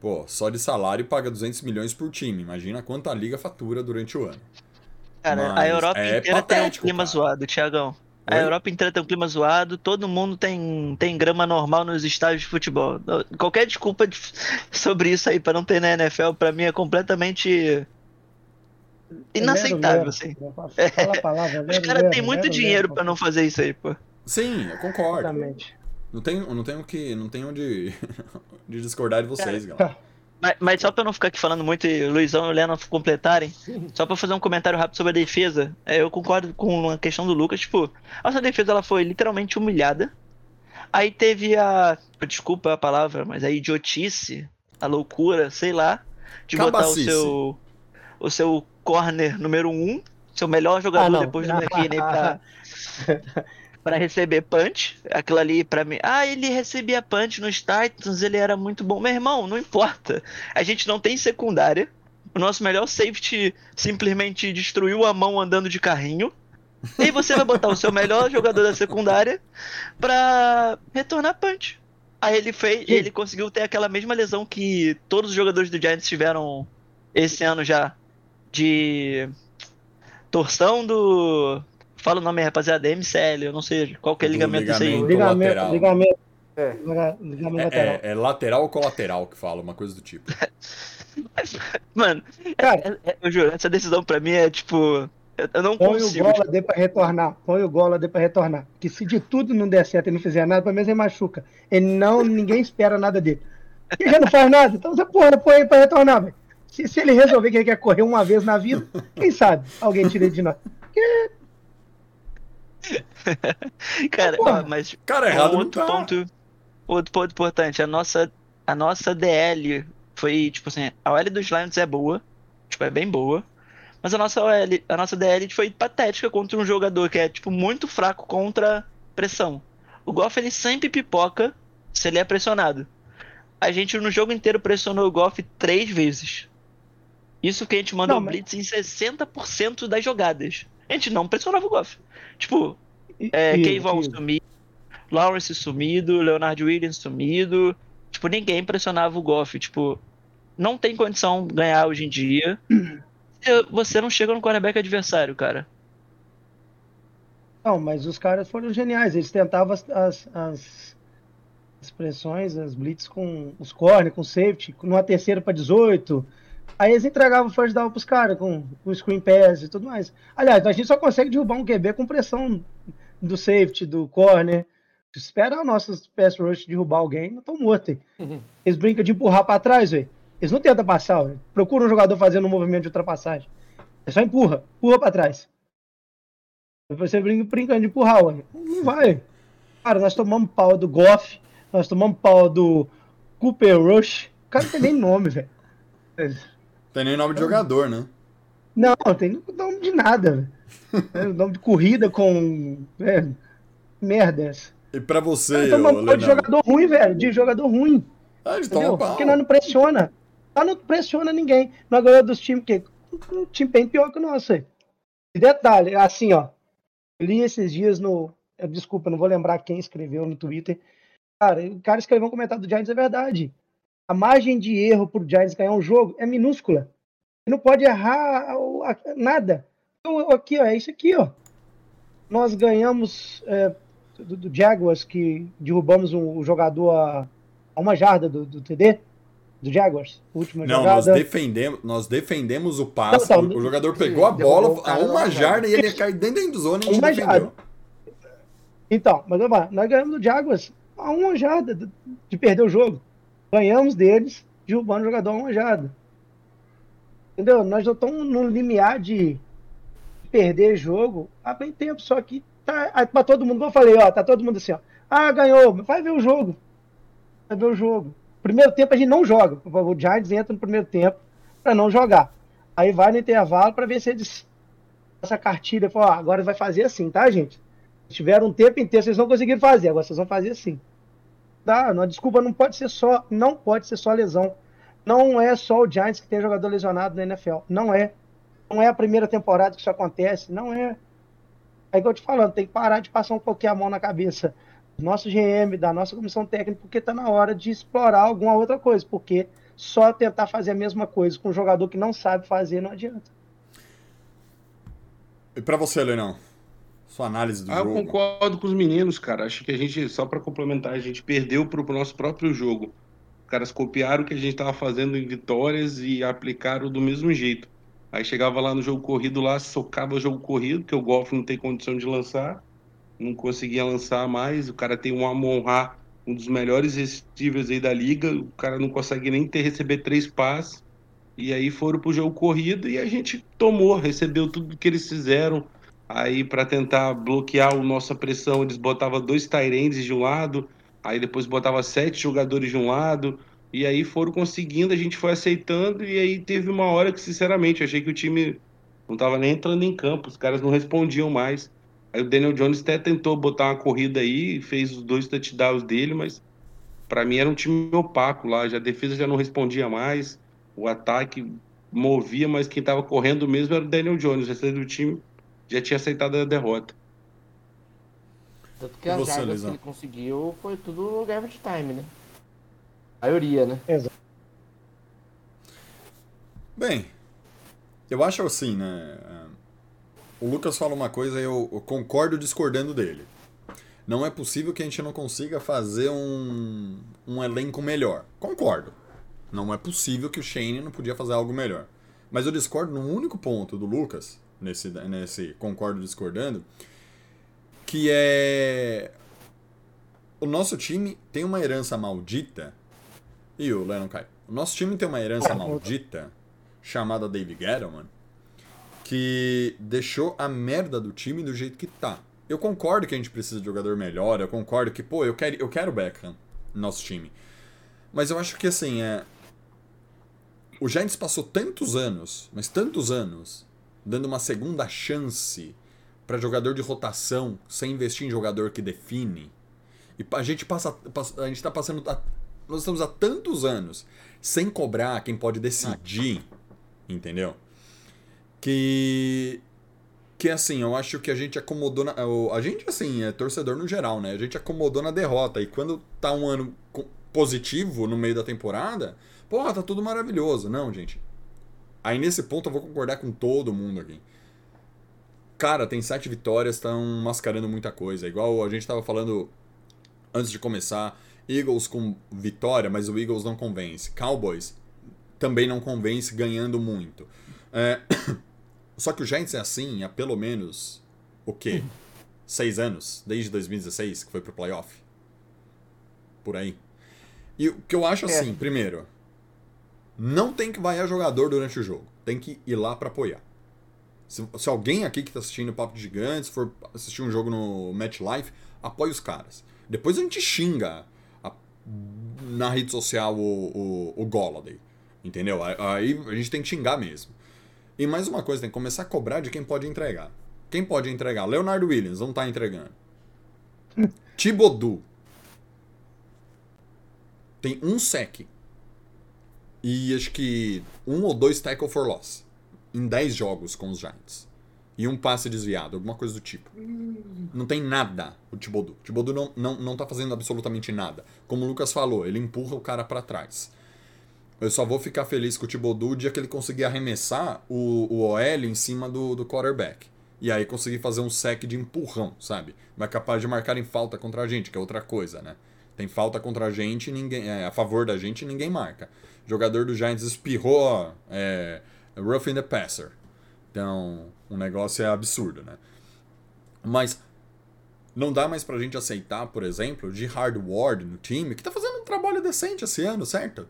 pô, só de salário paga 200 milhões por time. Imagina quanto a liga fatura durante o ano. Cara, a Mas Europa é inteira tem um patético, clima cara. zoado, Tiagão. A? Europa inteira tem um clima zoado, todo mundo tem, tem grama normal nos estádios de futebol. Qualquer desculpa de- sobre isso aí pra não ter na NFL, pra mim é completamente inaceitável, Lero, assim. lero. Fala a palavra, Os lero, caras têm muito lero, dinheiro pra não fazer isso aí, pô. Sim, eu concordo. Exatamente. Não tenho, não tenho que. Não tenho de, de discordar de vocês, galera. Mas, mas só pra eu não ficar aqui falando muito e o Luizão e o Lennon completarem, só pra fazer um comentário rápido sobre a defesa, é, eu concordo com a questão do Lucas, tipo, a nossa defesa ela foi literalmente humilhada. Aí teve a. Desculpa a palavra, mas a idiotice, a loucura, sei lá, de botar o Cabacice. seu. O seu corner número um, seu melhor jogador Ah, depois do McKinney pra, pra receber punch. Aquilo ali pra mim. Ah, ele recebia punch nos Titans, ele era muito bom. Meu irmão, não importa. A gente não tem secundária. O nosso melhor safety simplesmente destruiu a mão andando de carrinho. E você vai botar o seu melhor jogador da secundária pra retornar punch. Aí ele fez, ele conseguiu ter aquela mesma lesão que todos os jogadores do Giants tiveram esse ano já de torção do Fala o nome, rapaziada, MCL, eu não sei qual que é o Do ligamento disso aí. ligamento. Ligamento, lateral. ligamento. É. liga- Ligamento lateral. É, é, é lateral ou colateral que fala, uma coisa do tipo. Mano, Cara, é- é- eu juro, essa decisão pra mim é tipo. Eu, eu não põe o consigo. Gola D pra retornar. Põe o Gola D pra retornar. Que se de tudo não der certo e não fizer nada, pelo menos ele machuca. Ele não, ninguém espera nada dele. Ele já não faz nada, então você porra, põe ele pra retornar, velho. Se, se ele resolver que ele quer correr uma vez na vida, quem sabe? Alguém tira ele de nós. Cara, ó, mas Cara, Um errado não outro tá. ponto, outro ponto importante, a nossa, a nossa DL foi, tipo assim, a OL dos Lions é boa, tipo, é bem boa. Mas a nossa OL, a nossa DL foi patética contra um jogador que é, tipo, muito fraco contra pressão. O Goff, ele sempre pipoca se ele é pressionado. A gente, no jogo inteiro, pressionou o Goff três vezes. Isso que a gente mandou Não, mas- blitz em 60% das jogadas. A gente não pressionava o Goff. Tipo, é, Kayvon sumido, Lawrence sumido, Leonard Williams sumido. Tipo, ninguém pressionava o Goff. Tipo, não tem condição de ganhar hoje em dia. Você não chega no quarterback adversário, cara. Não, mas os caras foram geniais. Eles tentavam as, as, as, as pressões, as blitz com os corner, com safety, numa terceira para 18. Aí eles entregavam o first down pros caras com, com screen pass e tudo mais. Aliás, a gente só consegue derrubar um QB com pressão do safety, do corner. Espera o nosso pass rush derrubar alguém, não estão mortos. aí. Eles brincam de empurrar para trás, velho. Eles não tentam passar, velho. Procura um jogador fazendo um movimento de ultrapassagem. É só empurra, empurra para trás. Você brinca brincando de empurrar, ué. Não vai. Cara, nós tomamos pau do Goff, nós tomamos pau do Cooper Rush. O cara não tem nem nome, velho. Tem nem nome de jogador, né? Não, tem nome de nada. É nome de corrida com. É, merdas. E pra você, Nós ô, tomamos pau de jogador ruim, velho. De jogador ruim. Ah, eles Entendeu? Porque nós não pressiona. Nós não pressiona ninguém. Nós ganhamos dos times que um time bem pior que o nosso. E detalhe, assim, ó. Eu li esses dias no. Desculpa, não vou lembrar quem escreveu no Twitter. Cara, o cara escreveu um comentário do Giants, é verdade. A margem de erro pro Giants ganhar um jogo é minúscula. Ele não pode errar o- nada. Então, aqui, ó, é isso aqui, ó. Nós ganhamos é, do, do Jaguars, que derrubamos um, um jogador a, a uma jarda do, do TD, do Jaguars, última Não, nós jogada. defendemos, nós defendemos o passe. Não, não, o jogador pegou a bola o a uma jarda e ele ia cair dentro da endzone e a gente Uma defendeu. Então, mas vamos lá, nós ganhamos do Jaguars a uma jarda de, de perder o jogo. Ganhamos deles, derrubando o jogador a uma jarda. Entendeu? Nós já estamos no limiar de perder jogo há bem tempo, só que tá aí pra todo mundo, como eu falei, ó, tá todo mundo assim, ó. Ah, ganhou, vai ver o jogo. Vai ver o jogo. Primeiro tempo a gente não joga. O Giants entra no primeiro tempo para não jogar. Aí vai no intervalo para ver se eles essa cartilha, fala, ó, agora vai fazer assim, tá, gente? Tiveram um tempo inteiro, vocês não conseguiram fazer, agora vocês vão fazer assim. Tá, não, desculpa, não pode ser só, não pode ser só lesão. Não é só o Giants que tem jogador lesionado na NFL. Não é. Não é a primeira temporada que isso acontece. Não é. É igual eu te falando, tem que parar de passar um pouquinho a mão na cabeça do nosso GM, da nossa comissão técnica, porque tá na hora de explorar alguma outra coisa. Porque só tentar fazer a mesma coisa com um jogador que não sabe fazer não adianta. E pra você, Lenão? Sua análise do Ah, eu jogo. concordo com os meninos, cara. Acho que a gente, só pra complementar, a gente perdeu pro, pro nosso próprio jogo. Os caras copiaram o que a gente tava fazendo em vitórias e aplicaram do mesmo jeito. Aí chegava lá no jogo corrido, lá socava o jogo corrido, que o Golf não tem condição de lançar. Não conseguia lançar mais. O cara tem um Amon-Ra, um dos melhores receivers aí da liga. O cara não consegue nem ter receber três passes. E aí foram pro jogo corrido e a gente tomou, recebeu tudo que eles fizeram. Aí, para tentar bloquear a nossa pressão, eles botavam dois Tyrands de um lado, aí depois botava sete jogadores de um lado, e aí foram conseguindo, a gente foi aceitando, e aí teve uma hora que, sinceramente, achei que o time não tava nem entrando em campo, os caras não respondiam mais. Aí o Daniel Jones até tentou botar uma corrida aí, fez os dois touchdowns dele, mas para mim era um time opaco lá, já a defesa já não respondia mais, o ataque movia, mas quem tava correndo mesmo era o Daniel Jones, o restante do time já tinha aceitado a derrota. Tanto que E as você, jardas que ele conseguiu foi tudo no garbage time, né? A maioria, né? Bem, eu acho assim, né? O Lucas fala uma coisa e eu, eu concordo discordando dele. Não é possível que a gente não consiga fazer um, um elenco melhor. Concordo. Não é possível que o Shane não podia fazer algo melhor. Mas eu discordo num único ponto do Lucas, nesse, nesse concordo discordando, que é. O nosso time tem uma herança maldita. E o Lennon cai. O nosso time tem uma herança maldita chamada Dave Gettleman que deixou a merda do time do jeito que tá. Eu concordo que a gente precisa de jogador melhor, eu concordo que, pô, eu quero, eu quero o Beckham no nosso time. Mas eu acho que assim, é. o Giants passou tantos anos, mas tantos anos, dando uma segunda chance para jogador de rotação sem investir em jogador que define. E a gente passa, a gente tá passando a- nós estamos há tantos anos sem cobrar quem pode decidir, entendeu? Que que assim, eu acho que a gente acomodou na, a gente assim, é torcedor no geral, né? A gente acomodou na derrota e quando tá um ano positivo no meio da temporada, porra, tá tudo maravilhoso. Não, gente. Aí nesse ponto eu vou concordar com todo mundo aqui. Cara, tem sete vitórias, estão mascarando muita coisa. Igual a gente tava falando antes de começar, Eagles com vitória, mas o Eagles não convence. Cowboys também não convence ganhando muito. É, Só que o Giants é assim há pelo menos o quê? Seis anos, desde 2016, que foi pro playoff. Por aí. E o que eu acho É. assim, primeiro, não tem que vaiar jogador durante o jogo. Tem que ir lá pra apoiar. Se, se alguém aqui que tá assistindo o Papo de Gigantes for assistir um jogo no MetLife, apoie os caras. Depois a gente xinga a- na rede social o, o, o Golladay. Entendeu? Aí a gente tem que xingar mesmo. E mais uma coisa, tem que começar a cobrar de quem pode entregar. Quem pode entregar? Leonardo Williams não tá entregando. Thibodeau. Tem um sec. E acho que um ou dois tackle for loss. Em 10 jogos com os Giants. E um passe desviado, alguma coisa do tipo. Não tem nada o Thibodeau. O Thibodeau não, não, não tá fazendo absolutamente nada. Como o Lucas falou, ele empurra o cara para trás. Eu só vou ficar feliz com o Thibodeau o dia que ele conseguir arremessar o, o OL em cima do, do quarterback. E aí conseguir fazer um sec de empurrão, sabe? Vai capaz de marcar em falta contra a gente, que é outra coisa, né? Tem falta contra a gente, ninguém é, a favor da gente ninguém marca. Jogador do Giants espirrou, é, roughing the passer. Então, o negócio é absurdo, né? Mas não dá mais pra gente aceitar, por exemplo, de Hard Ward no time, que tá fazendo um trabalho decente esse ano, certo?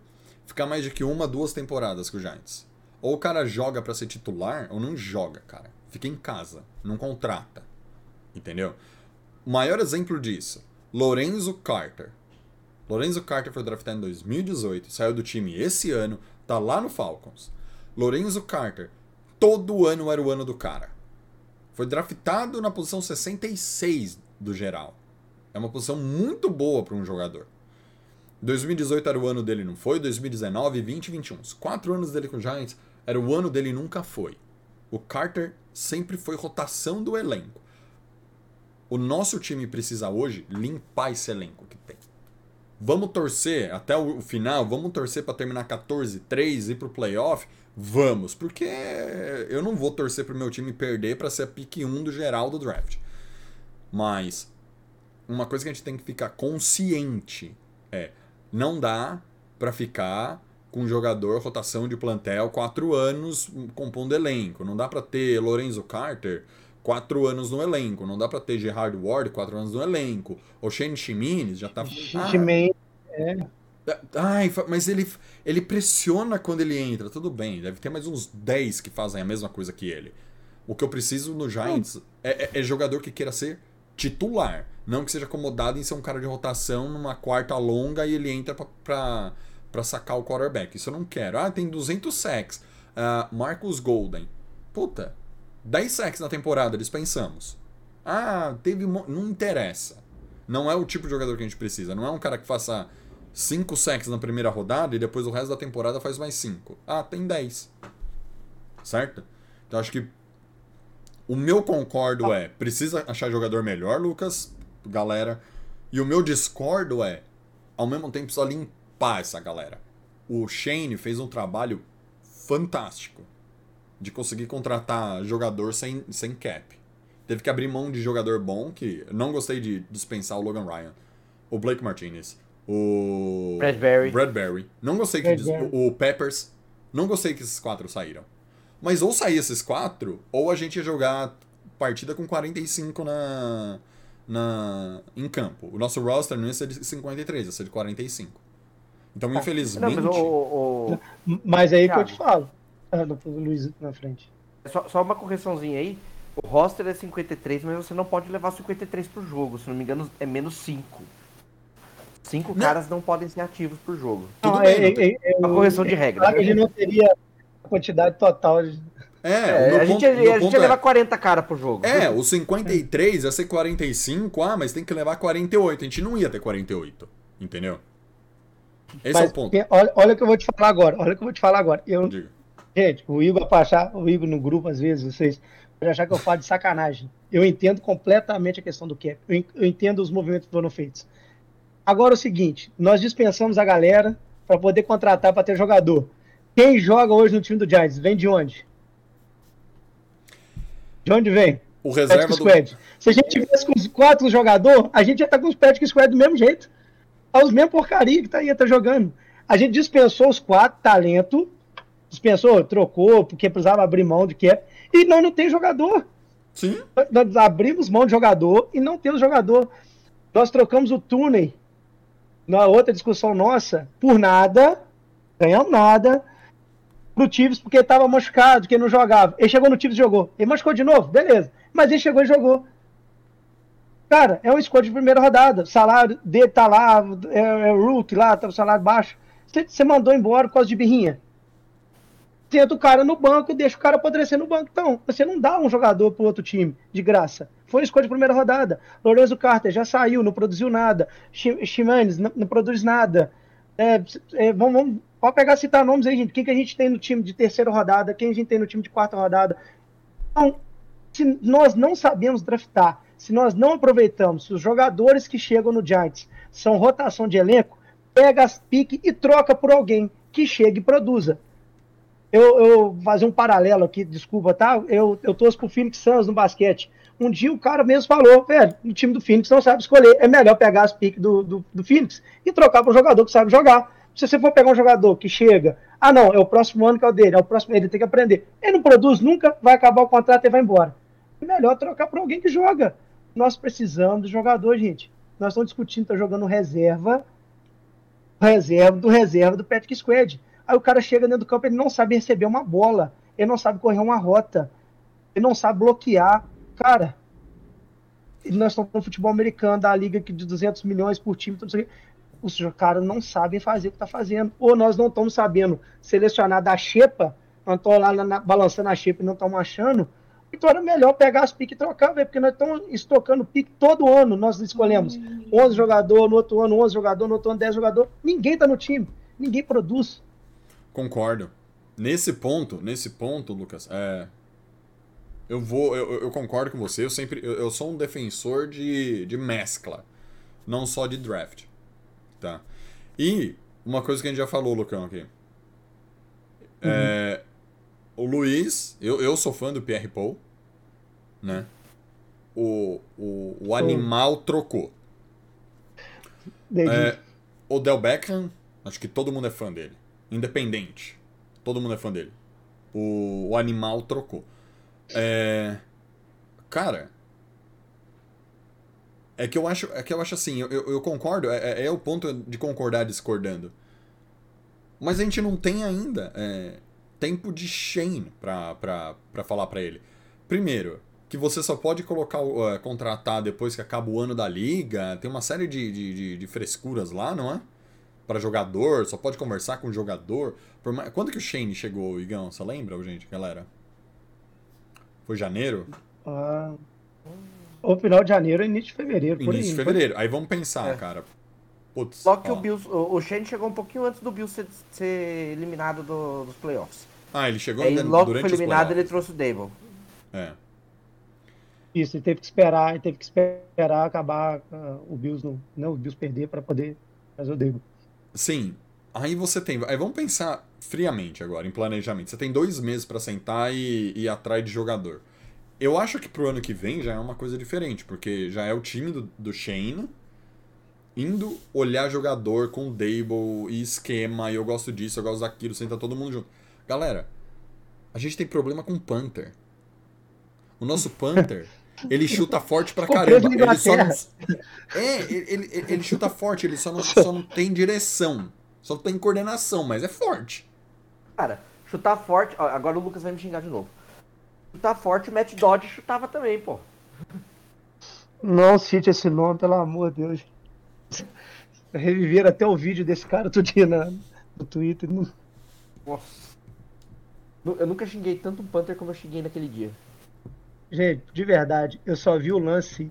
Ficar mais de que uma, duas temporadas com o Giants. Ou o cara joga pra ser titular, ou não joga, cara. Fica em casa, não contrata. Entendeu? O maior exemplo disso, Lorenzo Carter. Lorenzo Carter foi draftado em 2018, saiu do time esse ano, tá lá no Falcons. Lorenzo Carter, todo ano era o ano do cara. Foi draftado na posição 66 do geral. É uma posição muito boa para um jogador. 2018 era o ano dele, não foi? 2019, 20 e 21. Os quatro anos dele com o Giants era o ano dele nunca foi. O Carter sempre foi rotação do elenco. O nosso time precisa hoje limpar esse elenco que tem. Vamos torcer até o final, vamos torcer para terminar 14-3 e pro playoff? Vamos, porque eu não vou torcer pro meu time perder para ser a pique 1 do geral do draft. Mas uma coisa que a gente tem que ficar consciente é não dá para ficar com um jogador rotação de plantel quatro anos compondo elenco. Não dá para ter Lorenzo Carter quatro anos no elenco. Não dá para ter Gerard Ward quatro anos no elenco. O Shane Chimines já tá. Ah, Time- Ai, mas ele, ele pressiona quando ele entra. Tudo bem, deve ter mais uns 10 que fazem a mesma coisa que ele. O que eu preciso no Giants é, é- é jogador que queira ser titular. Não que seja acomodado em ser um cara de rotação numa quarta longa e ele entra pra, pra, pra sacar o quarterback. Isso eu não quero. Ah, tem 200 sacks. Ah, Marcus Golden. Puta, 10 sacks na temporada, dispensamos. Ah, teve. Não interessa. Não é o tipo de jogador que a gente precisa. Não é um cara que faça 5 sacks na primeira rodada e depois o resto da temporada faz mais 5. Ah, tem 10. Certo? Então acho que o meu concordo é, precisa achar jogador melhor, Lucas, galera. E o meu discordo é, ao mesmo tempo precisa limpar essa galera. O Shane fez um trabalho fantástico de conseguir contratar jogador sem, sem cap. Teve que abrir mão de jogador bom, que não gostei de dispensar o Logan Ryan, o Blake Martinez, o Bradbury. Bradbury. Não gostei que o Peppers. Não gostei que esses quatro saíram. Mas ou sair esses quatro, ou a gente ia jogar partida com 45 na, na, em campo. O nosso roster não ia ser de 53, ia ser de 45. Então, Não, infelizmente. mas o, o- Mas aí que eu te falo. Ah, não, o Luiz na frente. Só, só uma correçãozinha aí. O roster é 53, mas você não pode levar 53 pro jogo. Se não me engano, é menos 5. Cinco caras não podem ser ativos por jogo. Tudo Não, bem, é, não tem- é, é, Uma correção de regra. Claro ele não teria a quantidade total. de- É, É, a gente, ponto- ia- meu a gente ia é- levar 40 caras por jogo. É, o 53 ia ser 45, ah, mas tem que levar 48. A gente não ia ter 48, entendeu? Esse é Mas, o ponto. Olha, olha o que eu vou te falar agora. Olha o que eu vou te falar agora. Eu, Diga. Gente, o Igor pra achar, o Igor no grupo, às vezes, vocês podem achar que eu falo de sacanagem. Eu entendo completamente a questão do cap. Eu, en- eu entendo os movimentos que foram feitos. Agora é o seguinte: nós dispensamos a galera para poder contratar para ter jogador. Quem joga hoje no time do Giants vem de onde? De onde vem? O reserva do. Squad. Se a gente tivesse com os quatro jogadores, a gente ia estar com os Practice Squad do mesmo jeito. Tá os mesmos porcaria que tá, ia estar jogando. A gente dispensou os quatro talento, dispensou, trocou, porque precisava abrir mão de cap, e nós não tem jogador. Sim. Nós abrimos mão de jogador e não temos jogador. Nós trocamos o Tooney na outra discussão nossa por nada, ganhamos nada. Pro Tives porque ele tava machucado, que não jogava. Ele chegou no Tives e jogou. Ele machucou de novo? Beleza. Mas ele chegou e jogou. Cara, é um escolha de primeira rodada. O salário dele tá lá, é, é o Rook lá, tá o salário baixo. Você mandou embora por causa de birrinha. Senta o cara no banco e deixa o cara apodrecer no banco. Então, você não dá um jogador pro outro time de graça. Foi escolha de primeira rodada. Lorenzo Carter já saiu, não produziu nada. Chimanes não, não produz nada. É, é, vamos, vamos, pode pegar citar nomes aí, gente. Quem que a gente tem no time de terceira rodada? Quem a gente tem no time de quarta rodada? Então, se nós não sabemos draftar, se nós não aproveitamos, se os jogadores que chegam no Giants são rotação de elenco, pega as piques e troca por alguém que chegue e produza. Eu, eu fazer um paralelo aqui, desculpa, tá? Eu, eu torço pro Phoenix Suns no basquete. Um dia o cara mesmo falou, velho, o time do Phoenix não sabe escolher. É melhor pegar as piques do, do, do Phoenix e trocar para um jogador que sabe jogar. Se você for pegar um jogador que chega, ah não, é o próximo ano que é o dele, é o próximo, ele tem que aprender. Ele não produz nunca, vai acabar o contrato e vai embora. É melhor trocar para alguém que joga. Nós precisamos do jogador, gente. Nós estamos discutindo, tá jogando reserva, reserva do reserva do Patrick Squad. Aí o cara chega dentro do campo, ele não sabe receber uma bola, ele não sabe correr uma rota, ele não sabe bloquear. Cara, nós estamos no futebol americano, da liga que de 200 milhões por time, tudo isso os caras não sabem fazer o que tá fazendo. Ou nós não estamos sabendo selecionar da xepa, nós estamos lá na, balançando a xepa e não estamos achando. Então era melhor pegar as piques e trocar, véio, porque nós estamos estocando pique todo ano. Nós escolhemos 11 jogadores, no outro ano 11 jogadores, no outro ano 10 jogadores. Ninguém tá no time, ninguém produz. Concordo. Nesse ponto, nesse ponto, Lucas, é, eu vou, eu, eu concordo com você. Eu sempre, eu, eu, sou um defensor de, de mescla, não só de draft, tá? E uma coisa que a gente já falou, Lucão, aqui. Uhum. É, o Luiz, eu, eu sou fã do Pierre Paul, né? O, o, o animal trocou. É, o Del Beckham, acho que todo mundo é fã dele. Independente. Todo mundo é fã dele. O, o animal trocou. É, cara. É que eu acho, é que eu acho assim, eu, eu concordo, é, é, o ponto de concordar discordando. Mas a gente não tem ainda é, tempo de Shane pra, pra, pra falar pra ele. Primeiro, que você só pode colocar uh, contratar depois que acaba o ano da liga. Tem uma série de, de, de, de frescuras lá, não é? Para jogador, só pode conversar com o jogador. Mais... Quando que o Shane chegou, Igão? Você lembra, gente, galera? Foi janeiro? Ah, o final de janeiro e início de fevereiro. Início aí, de fevereiro. Foi... Aí vamos pensar, é. cara. Putz, Só que ó. o Bills, o, Shane chegou um pouquinho antes do Bills ser, ser eliminado do, dos playoffs. Ah, ele chegou Aí, logo que foi eliminado, ele trouxe o Dable. É. Isso, ele teve que esperar, ele teve que esperar acabar uh, o Bills não, não o Bills perder para poder fazer o Dable. Sim. Aí você tem. Aí vamos pensar friamente agora, em planejamento. Você tem dois meses para sentar e, e ir atrás de jogador. Eu acho que pro ano que vem já é uma coisa diferente, porque já é o time do, do Shane indo olhar jogador com Dable e esquema, e eu gosto disso, eu gosto daquilo, senta todo mundo junto. Galera, a gente tem problema com Panther. O nosso Panther, ele chuta forte pra caramba. Ele só não... É, ele, ele, ele chuta forte, ele só não, só não tem direção. Só tem coordenação, mas é forte. Cara, chutar forte. Ó, agora o Lucas vai me xingar de novo. Chutar forte, o Matt Dodge chutava também, pô. Não cite esse nome, pelo amor de Deus. Reviver até o vídeo desse cara todo dia na, no Twitter. Não- Nossa. Eu nunca xinguei tanto um Panther como eu xinguei naquele dia. Gente, de verdade, eu só vi o lance.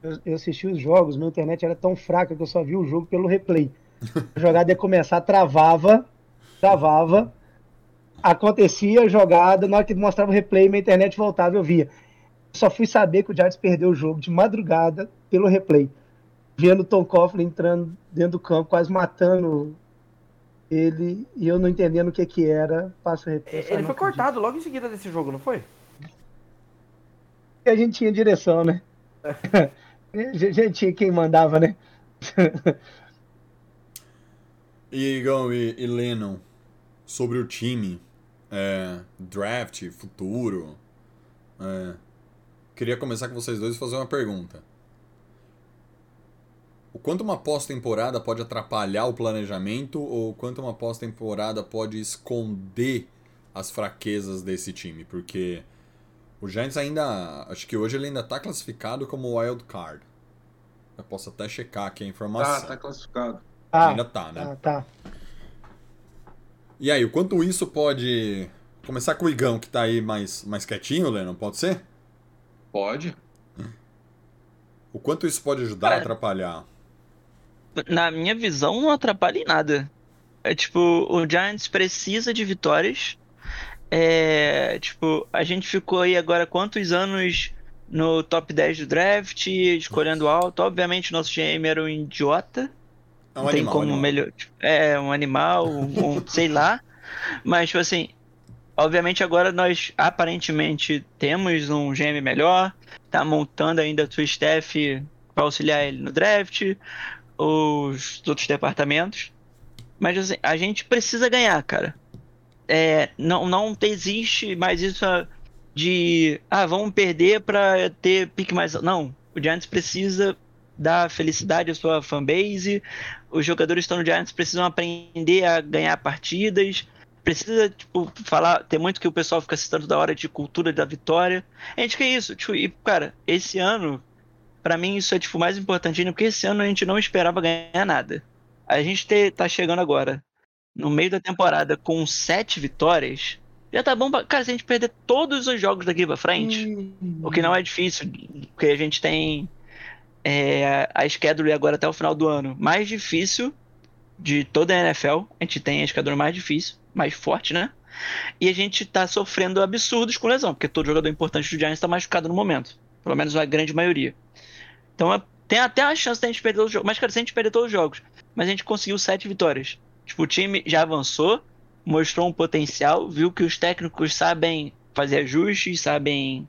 Eu, eu assisti os jogos, minha internet era tão fraca que eu só vi o jogo pelo replay. A jogada ia começar, travava, travava, acontecia a jogada, na hora que mostrava o replay, minha internet voltava eu via. Só fui saber que o Giants perdeu o jogo de madrugada pelo replay. Vendo o Tom Coughlin entrando dentro do campo, quase matando ele, e eu não entendendo o que que era. Passa o replay. só Ele foi acredito. cortado logo em seguida desse jogo, não foi? A gente tinha direção, né? a gente tinha quem mandava, né? E Igão e, e Lennon, sobre o time, é, draft, futuro. é, queria começar com vocês dois e fazer uma pergunta. O quanto uma pós-temporada pode atrapalhar o planejamento ou o quanto uma pós-temporada pode esconder as fraquezas desse time? Porque o Giants ainda, acho que hoje ele ainda está classificado como wild card. Eu posso até checar aqui a informação. tá classificado. Ah, Ainda tá, né? tá, tá. E aí, o quanto isso pode. Começar com o Igão, que tá aí mais, mais quietinho, Lennon, pode ser? Pode. O quanto isso pode ajudar a Cara, atrapalhar? Na minha visão, não atrapalha em nada. É tipo, o Giants precisa de vitórias. É, tipo, a gente ficou aí agora quantos anos no top 10 do draft, escolhendo alto. Obviamente, nosso GM era um idiota. É um não tem animal, como animal. melhor. É, um animal, um, um- sei lá. Mas, tipo assim, obviamente agora nós aparentemente temos um GM melhor. Tá montando ainda a sua staff para auxiliar ele no draft, os outros departamentos. Mas assim, a gente precisa ganhar, cara. É, não, não existe mais isso de ah, vamos perder para ter pique mais. Não, o Giants precisa dar felicidade à sua fanbase. Os jogadores estão no Giants precisam aprender a ganhar partidas. Precisa, tipo, falar. Tem muito que o pessoal fica citando da hora de cultura da vitória. A gente quer isso. Tipo, e, cara, esse ano, pra mim, isso é, tipo, mais importante porque esse ano a gente não esperava ganhar nada. A gente te- tá chegando agora, no meio da temporada, com sete vitórias. Já tá bom pra. Cara, se a gente perder todos os jogos daqui pra frente, o que não é difícil, porque a gente tem é, a schedule agora até o final do ano mais difícil de toda a NFL. A gente tem a schedule mais difícil, mais forte, né? E a gente tá sofrendo absurdos com lesão, porque todo jogador importante do Giants tá machucado no momento. Pelo menos a grande maioria. Então é- tem até a chance de a gente perder os jogos. Mas, cara, se a gente perder todos os jogos, mas a gente conseguiu sete vitórias. Tipo, o time já avançou, mostrou um potencial, viu que os técnicos sabem fazer ajustes, sabem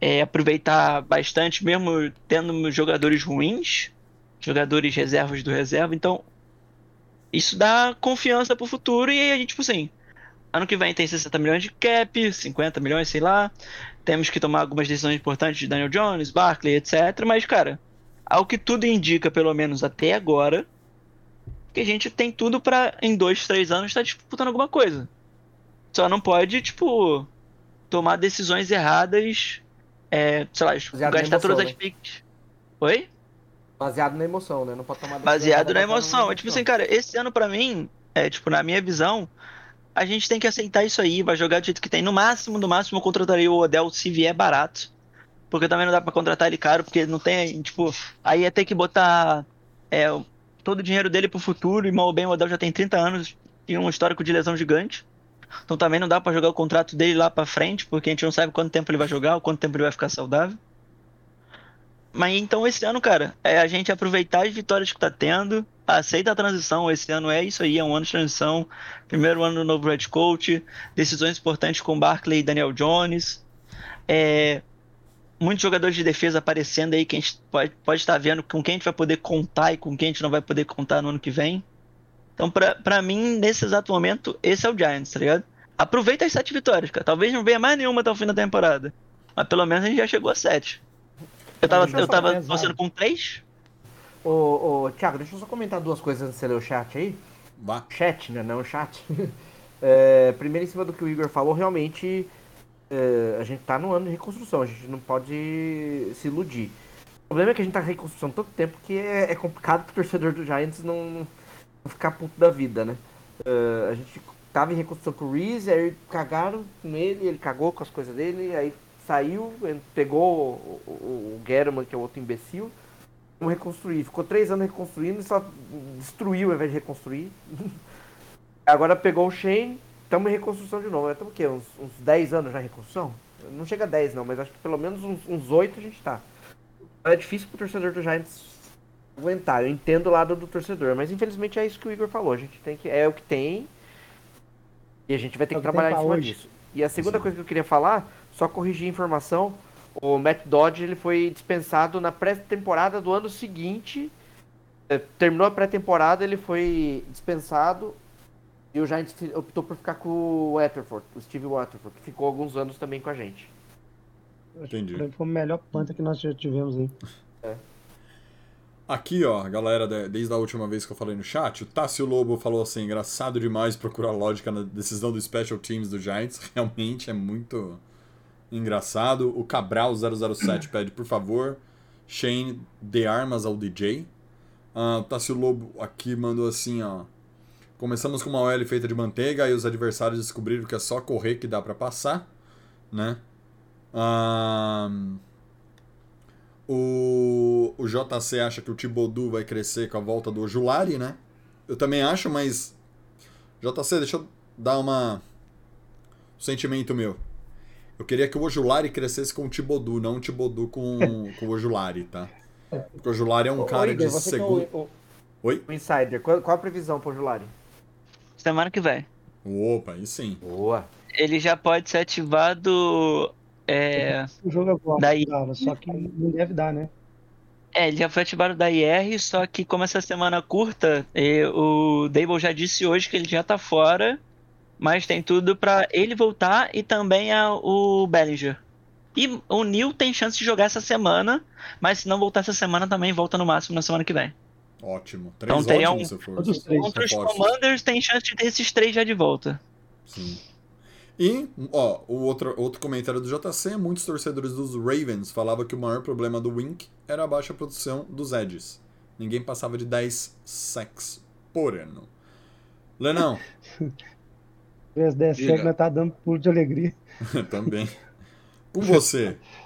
é, aproveitar bastante, mesmo tendo jogadores ruins, jogadores reservas do reserva. Então, isso dá confiança pro futuro e a gente, tipo assim, ano que vem tem 60 milhões de cap, 50 milhões, sei lá. Temos que tomar algumas decisões importantes de Daniel Jones, Barkley, etc. Mas, cara, ao que tudo indica, pelo menos até agora, que a gente tem tudo pra em dois, três anos estar disputando alguma coisa. Só não pode, tipo, tomar decisões erradas, é, sei lá, Baseado gastar emoção, todas as né? picks. Oi? Baseado na emoção, né? Não pode tomar Baseado na emoção. É tipo assim, cara, esse ano pra mim, é tipo, na minha visão, a gente tem que aceitar isso aí, vai jogar do jeito que tem. No máximo, no máximo, eu contrataria o Odell se vier barato. Porque também não dá pra contratar ele caro, porque não tem, tipo, aí ia ter que botar é, todo o dinheiro dele pro futuro, e mal ou bem o Odell já tem 30 anos e um histórico de lesão gigante. Então também não dá pra jogar o contrato dele lá pra frente, porque a gente não sabe quanto tempo ele vai jogar, ou quanto tempo ele vai ficar saudável. Mas então esse ano, cara, é a gente aproveitar as vitórias que tá tendo, aceita a transição. Esse ano é isso aí, é um ano de transição. Primeiro ano do novo head coach, decisões importantes com Barkley e Daniel Jones. É, muitos jogadores de defesa aparecendo aí que a gente pode, pode estar vendo com quem a gente vai poder contar e com quem a gente não vai poder contar no ano que vem. Então, pra, pra mim, nesse exato momento, esse é o Giants, tá ligado? Aproveita as sete vitórias, cara. Talvez não venha mais nenhuma até o fim da temporada. Mas pelo menos a gente já chegou a sete. Eu tava, eu eu tava torcendo com três. Ô, ô, Thiago, deixa eu só comentar duas coisas antes de você ler o chat aí. Vá. Chat, né? Não o chat. É, primeiro, em cima do que o Igor falou, realmente é, a gente tá no ano de reconstrução, a gente não pode se iludir. problema é que a gente tá em reconstrução tanto tempo que é, é complicado pro torcedor do Giants não, não ficar puto da vida, né? Ah, a gente tava em reconstrução com o Reese, aí cagaram com ele, ele cagou com as coisas dele, aí saiu, pegou o, o, o German, que é o outro imbecil, vamos reconstruir. Ficou três anos reconstruindo e só destruiu ao invés de reconstruir. Agora pegou o Shane, estamos em reconstrução de novo. Estamos o quê? Uns, uns 10 anos já em reconstrução? Não chega a 10 não, mas acho que pelo menos uns, uns 8 a gente tá. É difícil pro torcedor do Giants aguentar. Eu entendo o lado do torcedor, mas infelizmente é isso que o Igor falou. A gente tem que. É o que tem. E a gente vai ter É que que trabalhar em cima hoje. disso. E a segunda coisa que eu queria falar, só corrigir a informação. O Matt Dodge ele foi dispensado na pré-temporada do ano seguinte. Eh, Terminou a pré-temporada, ele foi dispensado. E o Giants optou por ficar com o Waterford, o Steve Waterford, que ficou alguns anos também com a gente. Entendi. Foi a melhor planta que nós já tivemos aí. Aqui, ó, galera, de- desde a última vez que eu falei no chat, o Tássio Lobo falou assim: engraçado demais procurar lógica na decisão do Special Teams do Giants. Realmente é muito engraçado. O Cabral 007 pede, por favor, Shane dê armas ao DJ. Ah, o Tássio Lobo aqui mandou assim, ó. Começamos com uma OL feita de manteiga e os adversários descobriram que é só correr que dá pra passar, né? Ahn, o, o JC acha que o Thibodeau vai crescer com a volta do Ojulari, né? Eu também acho, mas. JC, deixa eu dar uma. Um sentimento meu. Eu queria que o Ojulari crescesse com o Thibodeau, não o Thibodeau com, com o Ojulari, tá? Porque o Ojulari é um Ô, cara Igor, de você que é segundo. o, o- Oi? o insider, qual, qual a previsão pro Julari? Semana que vem. Opa, aí sim. Boa. Ele já pode ser ativado. É, O jogo é bom, Daí- só que não deve dar, né? é, ele já foi ativado da IR, só que como essa semana é curta, o Dable já disse hoje que ele já tá fora, mas tem tudo pra ele voltar e também a, o Bellinger. E o Neil tem chance de jogar essa semana, mas se não voltar essa semana também volta no máximo na semana que vem. Ótimo. Três Então teria ótimos um-. Todos três. Contra os. Commanders tem chance de ter esses três já de volta. Sim. E, ó, o outro, outro comentário do JC, muitos torcedores dos Ravens falavam que o maior problema do Wink era a baixa produção dos edges. Ninguém passava de 10 sacks por ano. Lenão, Se 10 Diga. sec, nós tá dando pulo de alegria. também. Com você.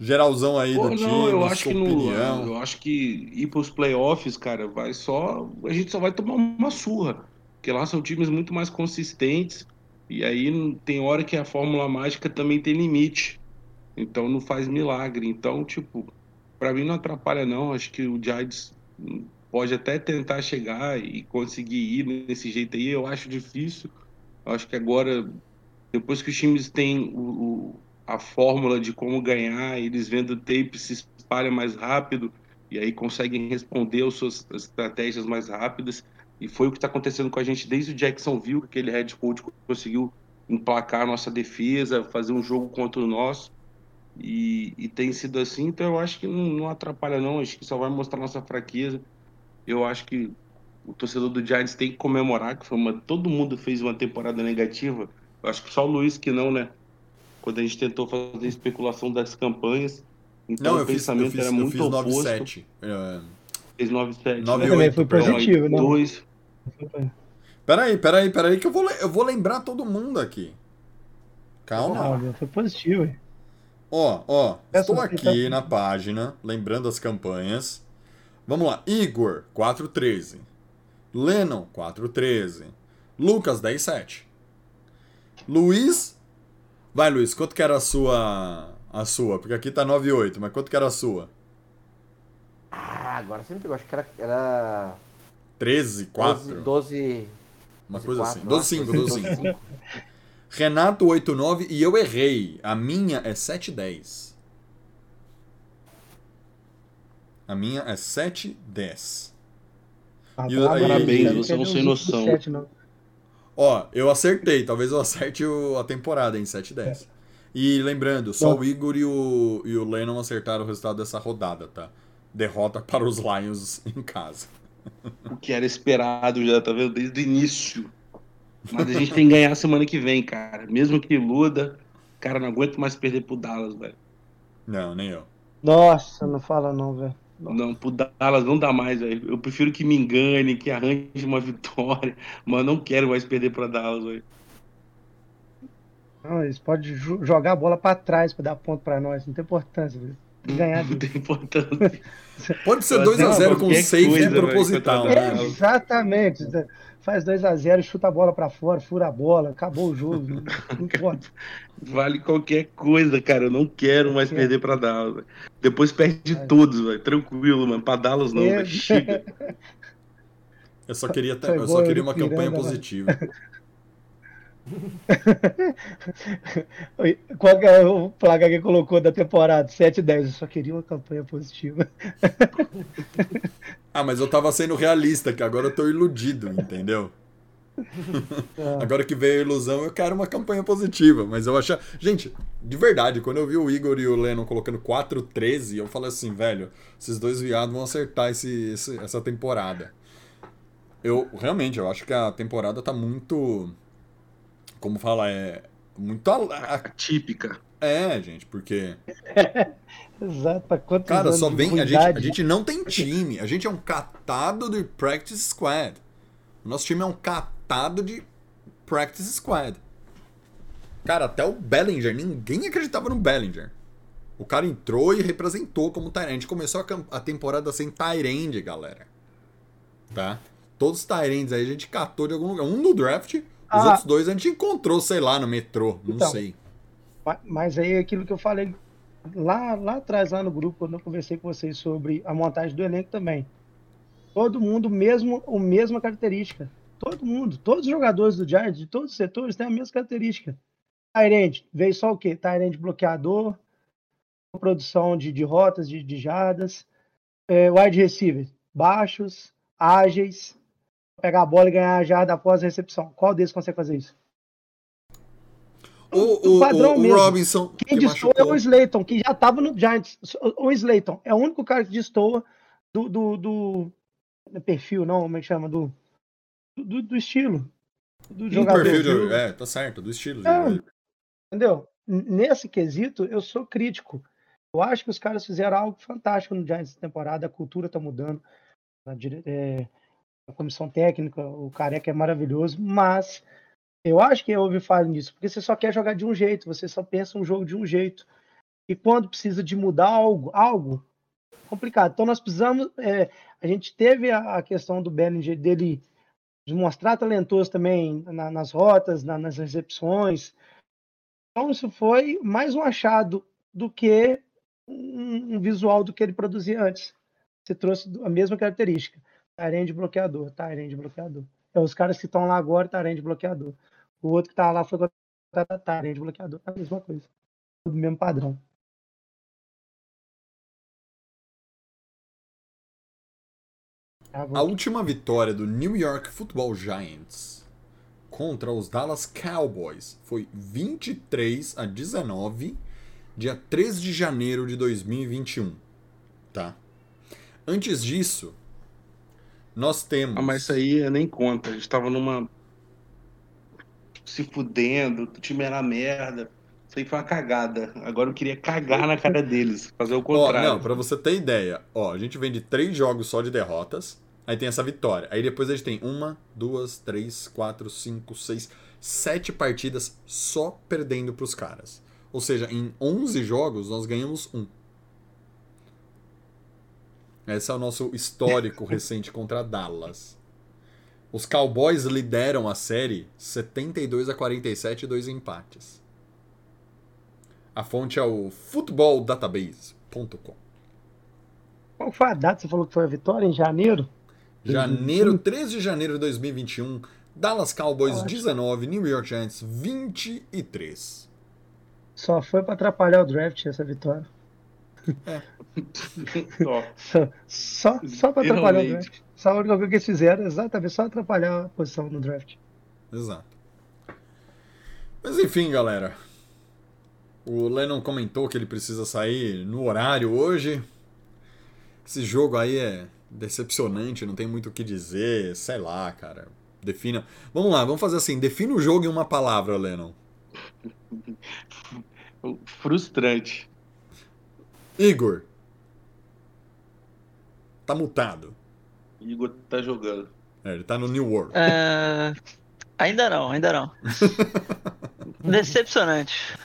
Geralzão aí Pô, do time, não, eu acho que no, opinião. eu acho que ir pros playoffs, cara, vai só, a gente só vai tomar uma surra, porque lá são times muito mais consistentes e aí tem hora que a fórmula mágica também tem limite. Então não faz milagre. Então, tipo, pra mim não atrapalha não, acho que o Giants pode até tentar chegar e conseguir ir nesse jeito aí, eu acho difícil. Eu acho que agora depois que os times têm o, o- a fórmula de como ganhar, eles vendo tape se espalha mais rápido e aí conseguem responder as suas estratégias mais rápidas. E foi o que está acontecendo com a gente desde o Jacksonville, que aquele head coach conseguiu emplacar a nossa defesa, fazer um jogo contra o nosso. E, e tem sido assim, então eu acho que não, não atrapalha não, acho que só vai mostrar nossa fraqueza. Eu acho que o torcedor do Giants tem que comemorar, que foi uma, todo mundo fez uma temporada negativa. Eu acho que só o Luiz que não, né? Quando a gente tentou fazer especulação das campanhas. Então Não, o eu fiz, pensamento eu fiz, era eu muito fiz oposto. 9-7. É, Fez 9-7. Nove Eu também perdão. positivo, né? Dois. Peraí, peraí, peraí, que eu vou, eu vou lembrar todo mundo aqui. Calma. Ah, meu, foi positivo. hein? Ó, ó, Essa estou aqui aqui tá- na página, lembrando as campanhas. Vamos lá, Igor, 413. Lennon, 413. Lucas, 107. Luiz. Vai, Luiz, quanto que era a sua. A sua? Porque aqui tá 98, mas quanto que era a sua? Ah, agora você me pegou. Acho que era. era 13, 4? 12. 12 Uma coisa 4, assim. eu 12, 5, acho. 12, 5. Renato, 89 e eu errei. A minha é 710. A minha é 710. Ah, E o- aí- Parabéns, Não você é ver os noção. sete, não. Ó, eu acertei. Talvez eu acerte o- a temporada em 710. E lembrando, só Bom. o Igor e o, e o Lennon acertaram o resultado dessa rodada, tá? Derrota para os Lions em casa. O que era esperado já, tá vendo? Desde o início. Mas a gente tem que ganhar semana que vem, cara. Mesmo que iluda, cara, não aguento mais perder pro Dallas, velho. Não, nem eu. Nossa, não fala não, velho. Não, pro Dallas não dá mais, velho. Eu prefiro que me engane, que arranje uma vitória, mas não quero mais perder pra Dallas, velho. Não, eles podem jo- jogar a bola pra trás pra dar ponto pra nós. Não tem importância, velho. Ganhar Não deles. tem importância. Pode ser Pode 2x0 ser com qualquer safety coisa, velho, proposital, contra né? Dallas. Exatamente. Faz 2x0, chuta a bola pra fora, fura a bola, acabou o jogo. Não, importa. Vale qualquer coisa, cara. Eu não quero mais Qualquer. perder pra Dallas. velho. Depois perde É. todos, velho. Tranquilo, mano. Pra Dallas não, É. velho. Chega. Eu só queria, Foi eu só queria uma campanha lá. positiva. Qual é o placa que colocou da temporada? 7 e 10. Eu só queria uma campanha positiva. Ah, mas eu tava sendo realista, que agora eu tô iludido, entendeu? Ah. Agora que veio a ilusão, eu quero uma campanha positiva. Mas eu achava. Gente, de verdade, quando eu vi o Igor e o Lennon colocando 4-13, eu falei assim, velho, esses dois viados vão acertar esse, esse- essa temporada. Eu realmente, eu acho que a temporada tá muito. Como fala? É. Muito. a- a- Típica. É, gente, porque. Exato. Pra quantos Cara, só vem. A gente, a gente não tem time. A gente é um catado de practice squad. O nosso time é um catado de practice squad. Cara, até o Bellinger, ninguém acreditava no Bellinger. O cara entrou e representou como Tyrande. A gente começou a, a temporada sem Tyrande, galera. Tá? Todos os Tyrands aí a gente catou de algum lugar. Um no draft, os Ah. outros dois a gente encontrou, sei lá, no metrô. Não Então. sei. Ma- Mas aí é aquilo que eu falei lá, lá atrás, lá no grupo, quando eu conversei com vocês sobre a montagem do elenco também. Todo mundo, mesmo, a mesma característica. Todo mundo, todos os jogadores do Giants, de todos os setores, têm a mesma característica. Tyrande, veio só o quê? Tyrande bloqueador, produção de, de rotas, de, de jardas. É, wide receiver, baixos, ágeis, pegar a bola e ganhar a jarda após a recepção. Qual deles consegue fazer isso? O, o padrão o, o mesmo. Robinson. Quem que destoa é machucou. o Slayton, que já estava no Giants. O Slayton é o único cara que destoa do, do, do- do perfil, não, como é que chama? Do, do, do estilo. Do jogador. perfil É, tá certo, do estilo. É. Entendeu? Nesse quesito, eu sou crítico. Eu acho que os caras fizeram algo fantástico no Giants essa temporada, a cultura tá mudando. É, a comissão técnica, o careca é maravilhoso, mas eu acho que houve falha nisso, porque você só quer jogar de um jeito, você só pensa um jogo de um jeito. E quando precisa de mudar algo, algo complicado. Então nós precisamos. é, a gente teve a, a questão do Bellinger dele de mostrar talentoso também na- nas rotas, na- nas recepções. Então isso foi mais um achado do que um, um visual do que ele produzia antes. Você trouxe a mesma característica. Tyrande bloqueador, Tyrande bloqueador. É os caras que estão lá agora, Tyrande bloqueador. O outro que tá lá foi contratado Tyrande bloqueador. É a mesma coisa. Tudo mesmo padrão. Ah, A última vitória do New York Football Giants contra os Dallas Cowboys foi 23 a 19, dia 3 de janeiro de 2021. Tá? Antes disso, nós temos. Ah, mas isso aí nem conta. A gente tava numa. Se fudendo, o time era merda. Isso aí foi uma cagada. Agora eu queria cagar na cara deles. Fazer o Ó, contrário. não, pra você ter ideia, ó, a gente vem de três jogos só de derrotas, aí tem essa vitória. Aí depois a gente tem uma, duas, três, quatro, cinco, seis, sete partidas só perdendo pros caras. Ou seja, em 11 jogos nós ganhamos um. Esse é o nosso histórico recente contra Dallas. Os Cowboys lideram a série 72 a 47 dois empates. A fonte é o footballdatabase.com. Qual foi a data? Você falou que foi a vitória em janeiro? Janeiro, 13 de janeiro de 2021, Dallas Cowboys Ótimo. 19, New York Giants 23. Só foi para atrapalhar o draft essa vitória. Ó, Só, só, só para atrapalhar o draft. Só a única coisa que eles fizeram, exatamente, só atrapalhar a posição no draft. Exato. Mas enfim, galera. O Lennon comentou que ele precisa sair no horário hoje. Esse jogo aí é decepcionante, não tem muito o que dizer, sei lá, cara. Defina. Vamos lá, vamos fazer assim, defina o jogo em uma palavra, Lennon. frustrante. Igor, tá mutado. Igor tá jogando. É, ele tá no New World. É, Ainda não, ainda não. Decepcionante.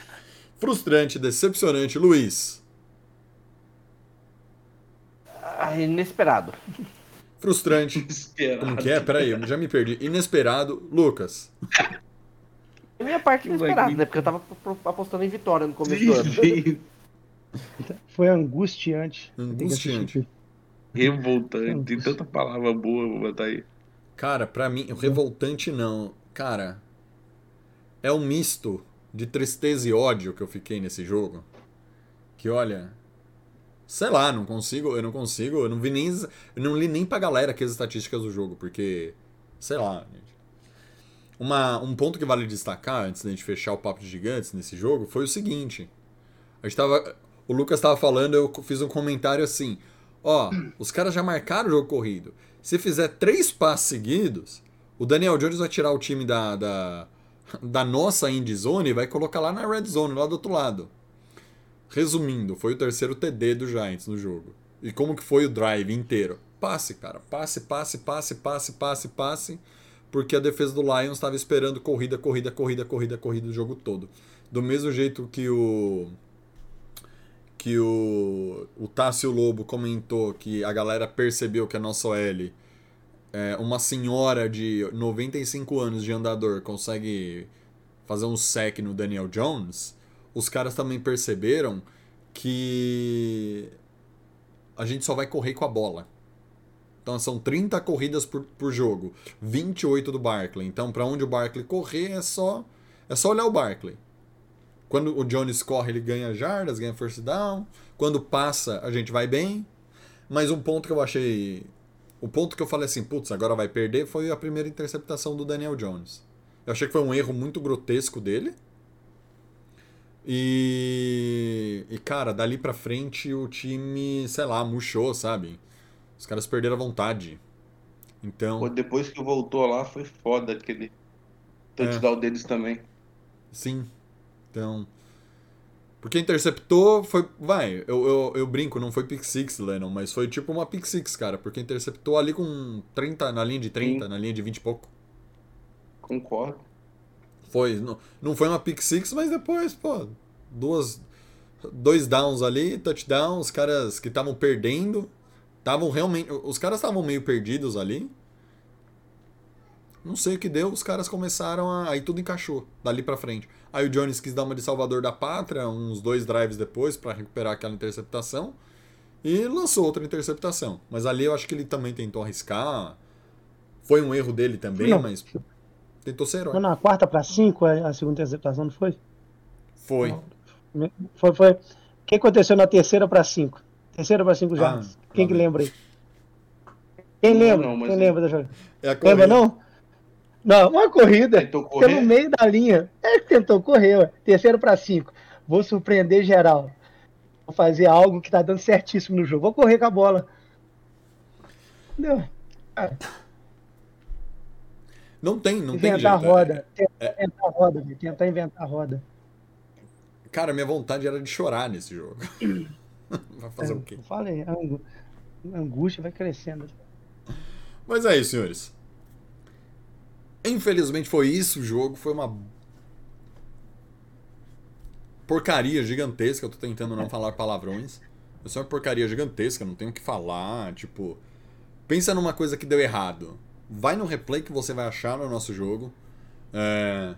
Frustrante, decepcionante. Luiz. Ah, inesperado. Frustrante. Esperado. Como que é? Peraí, eu já me perdi. Inesperado. Lucas. A minha parte inesperada, né? Porque eu tava apostando em vitória no começo do ano. Foi angustiante. Angustiante. Revoltante. Tem tanta palavra boa pra botar aí. Cara, pra mim, revoltante não. Cara, é um misto de tristeza e ódio que eu fiquei nesse jogo. Que olha, sei lá, não consigo, eu não consigo, eu não vi nem, eu não li nem pra galera aqui as estatísticas do jogo, porque sei lá, gente. Uma, um ponto que vale destacar antes da gente fechar o papo de gigantes nesse jogo foi o seguinte. A gente tava, o Lucas tava falando, eu fiz um comentário assim: Ó, os caras já marcaram o jogo corrido. Se fizer três passes seguidos, o Daniel Jones vai tirar o time da, da, da nossa end zone e vai colocar lá na red zone, lá do outro lado. Resumindo, foi o terceiro TD do Giants no jogo. E como que foi o drive inteiro? Passe, cara. Passe, passe, passe, passe, passe, passe. Porque a defesa do Lions estava esperando corrida, corrida, corrida, corrida, corrida o jogo todo. Do mesmo jeito que o que o, o Tássio Lobo comentou que a galera percebeu que a nossa OL, é, uma senhora de 95 anos de andador, consegue fazer um sec no Daniel Jones, os caras também perceberam que a gente só vai correr com a bola. Então são 30 corridas por, por jogo, 28 do Barkley. Então para onde o Barkley correr é só é só olhar o Barkley. Quando o Jones corre, ele ganha jardas, ganha first down. Quando passa, a gente vai bem. Mas um ponto que eu achei. O ponto que eu falei assim, putz, agora vai perder, foi a primeira interceptação do Daniel Jones. Eu achei que foi um erro muito grotesco dele. E. E, cara, dali pra frente o time, sei lá, murchou, sabe? Os caras perderam a vontade. Então. Pô, depois que voltou lá, foi foda aquele touchdown deles também. Sim. Então. Porque interceptou foi. Vai, eu, eu, eu brinco, não foi pick six, Lennon, mas foi tipo uma pick six, cara. Porque interceptou ali com 30, na linha de 30, Sim. na linha de 20 e pouco. Concordo. Foi. Não, não foi uma pick six, mas depois, pô, duas. Dois downs ali, touchdown, os caras que estavam perdendo. Estavam realmente. Os caras estavam meio perdidos ali. Não sei o que deu, os caras começaram a. Aí tudo encaixou, dali pra frente. Aí o Jones quis dar uma de Salvador da Pátria, uns dois drives depois, pra recuperar aquela interceptação. E lançou outra interceptação. Mas ali eu acho que ele também tentou arriscar. Foi um erro dele também, Não. mas. Tentou ser herói. Foi na quarta para cinco a a segunda interceptação, não foi? Foi. Foi, foi. O que aconteceu na terceira para cinco? Terceira para cinco já. Ah, Quem que vem. lembra aí? Quem Não, lembra? não, mas Quem é- lembra da jogada? É Lembra não? Não, uma corrida Tentou correr? pelo meio da linha. É que tentou correr, ué. Terceiro para cinco. Vou surpreender geral. Vou fazer algo que tá dando certíssimo no jogo. Vou correr com a bola. Entendeu? Não tem, não tem Inventar a jeito. roda. É- Tentar inventar a roda, velho. Tentar inventar a roda. Cara, minha vontade era de chorar nesse jogo. Vai fazer o quê? Eu falei, angústia vai crescendo. Mas é isso, senhores. Infelizmente foi isso o jogo. Foi uma porcaria gigantesca. Eu tô tentando não falar palavrões. Foi uma porcaria gigantesca, não tenho o que falar. Tipo, pensa numa coisa que deu errado. Vai no replay que você vai achar no nosso jogo. É...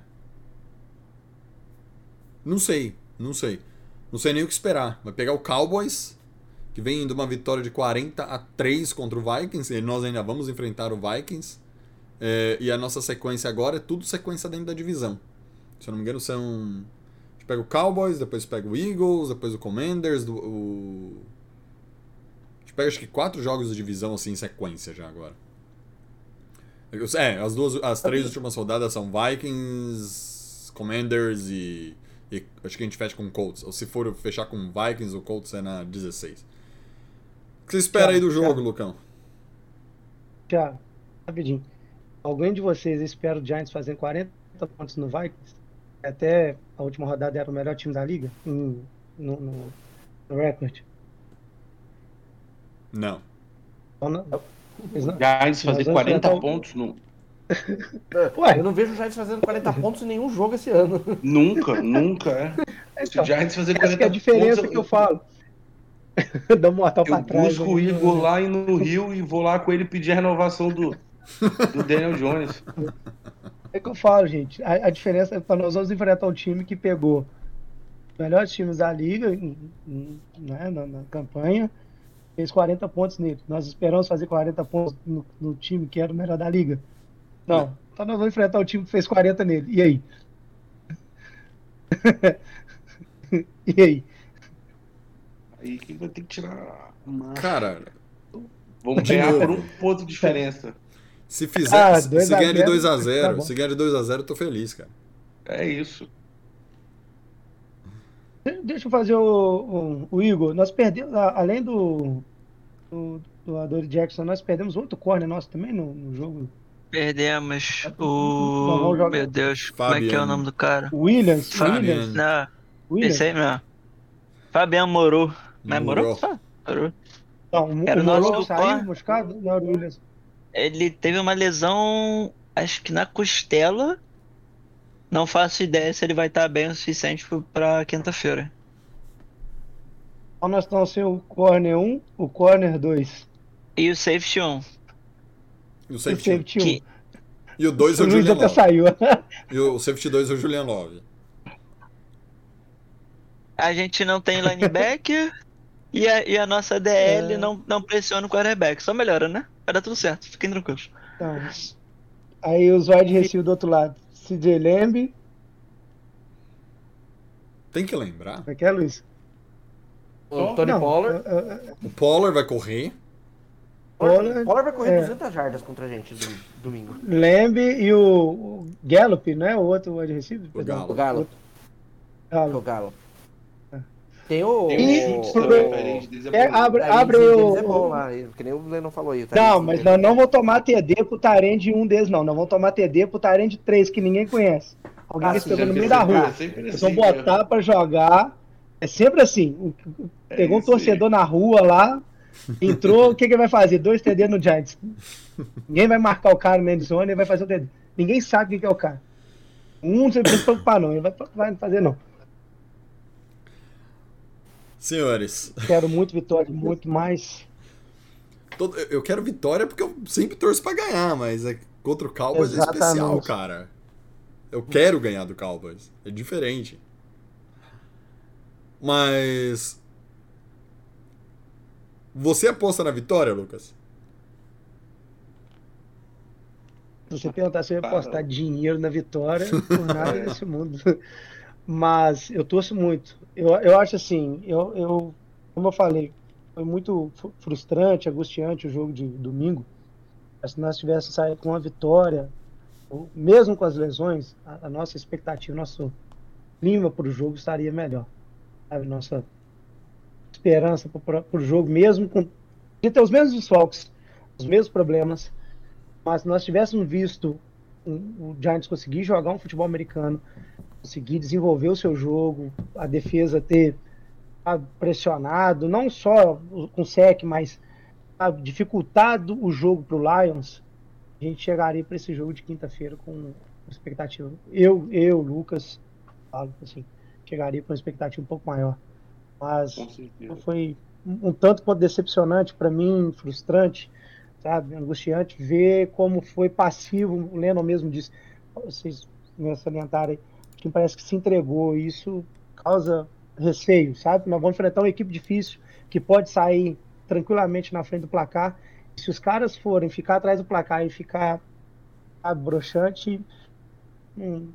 Não sei, não sei. Não sei nem o que esperar. Vai pegar o Cowboys, que vem de uma vitória de 40 a 3 contra o Vikings, e nós ainda vamos enfrentar o Vikings. É, e a nossa sequência agora é tudo sequência dentro da divisão. Se eu não me engano, são. A gente pega o Cowboys, depois pega o Eagles, depois o Commanders, do, o. A gente pega acho que quatro jogos de divisão assim em sequência já agora. É, as duas, as três últimas rodadas são Vikings, Commanders e, e acho que a gente fecha com Colts. Ou se for fechar com Vikings, o Colts é na 16. O que você espera aí do jogo, Thiago. Lucão? Tiago, rapidinho. Alguém de vocês espera o Giants fazendo 40 pontos no Vikings? Até a última rodada era o melhor time da liga em- no, no, no recorde. Não. Então, não- não- Giants fazer Nós vamos 40 enfrentar o- pontos no- Ué. Eu não vejo o Giants fazendo 40 pontos em nenhum jogo esse ano. nunca, nunca é. Se Então, o Giants fazer Essa 40 que é a diferença pontos, que eu falo. Dá um mortal Eu pra trás. busco o. Igor lá e no Rio e vou lá com ele pedir a renovação do, do Daniel Jones. É que eu falo, gente. A, a diferença é que nós vamos enfrentar um time que pegou os melhores times da liga né, na, na campanha, fez 40 pontos nele. Nós esperamos fazer 40 pontos no, no time que era o melhor da liga. Não. Então nós vamos enfrentar o time que fez 40 nele. E aí? e aí? Aí que vai ter que tirar a. Cara, Vamos ganhar por um ponto de diferença. Se fizer. Ah, se 2 a ganhar de 0, 2x0, tá se ganhar de 2x0, eu tô feliz, cara. É isso. Deixa eu fazer o, o, o Igor. Nós perdemos, além do, do, do Adore Jackson, nós perdemos outro corner nosso também no, no jogo. Perdemos Não, o. jogar. Meu Deus, como é que é o Fabiano. nome do cara? Williams. Fabiano. Williams. Não, Williams. esse aí mesmo. Fabiano Moro. Não é Morou. Moro? Ah, Moro. Não, o, Era o o nosso Moro saiu machucado? Não, era o Williams. Ele teve uma lesão, acho que na costela. Não faço ideia se ele vai estar bem o suficiente pra quinta-feira. Então nós estamos sem o corner 1, o corner 2. E o safety 1. E o E o safety, safety 1. Que- e o 2 é O o Luiz Julian até Love. saiu. E o safety 2 é o Julian Love. A gente não tem linebacker e, a, e a nossa DL É. não, não pressiona o quarterback. Só melhora, né? Vai dar tudo certo, fiquem tranquilos. Então, aí os wide receiver do outro lado. CJ Lamb. Tem que lembrar. Como é que é, Luiz? O Tony Não, Pollard. O Pollard vai correr. Pollard, Pollard vai correr é. 200 jardas contra a gente do- domingo. Lamb e o, o Gallup, não é? O outro wide receiver? O. Galo. O Galo. O Gallup. Tem o. Tem deles, é É, abre, o abre Tyrese o. deles é bom lá, que nem o Lennon falou aí. o Não, mas nós é não vamos tomar TD pro Tarend de um deles, não. Nós vamos tomar TD pro Tarend de três, que ninguém conhece. Alguém Ah, que sim, pegou no meio da rua. é sempre Eles assim, vão botar pra jogar. É sempre assim. O- o- É Pegou um torcedor na rua lá, entrou, o que, que ele vai fazer? Dois TD no Giants. Ninguém vai marcar o cara no end zone, ele vai fazer o TD. Ninguém sabe quem que é o cara. Um você não precisa se preocupar, não. Ele vai, vai fazer, não. Senhores, Quero muito vitória, muito mais. todo- eu quero vitória porque eu sempre torço pra ganhar, mas é, contra o Cowboys é especial, Exatamente. cara. Eu quero ganhar do Cowboys. É diferente. Mas. Você aposta na vitória, Lucas? Se você perguntar se eu ia Para. apostar dinheiro na vitória, por nada nesse mundo. Mas eu torço muito. Eu, eu acho assim, eu, eu, como eu falei, foi muito frustrante, angustiante o jogo de domingo. Se nós tivéssemos saído com uma vitória, mesmo com as lesões, a, a nossa expectativa, nosso clima para o jogo estaria melhor. Sabe? Nossa esperança para o jogo, mesmo com de ter os mesmos desfalques, os mesmos problemas, mas se nós tivéssemos visto o Giants conseguir jogar um futebol americano, conseguir desenvolver o seu jogo, a defesa ter pressionado, não só o- com sec, mas dificultado o jogo para o Lions, a gente chegaria para esse jogo de quinta-feira com expectativa. Eu, eu, Lucas, falo assim, chegaria com uma expectativa um pouco maior. Mas foi um, um tanto quanto decepcionante para mim, frustrante, sabe, angustiante ver como foi passivo. O Lennon mesmo disse, vocês me salientaram aí, que parece que se entregou. e Isso causa receio, sabe? Nós vamos enfrentar uma equipe difícil que pode sair tranquilamente na frente do placar. Se os caras forem ficar atrás do placar e ficar sabe, broxante, hum,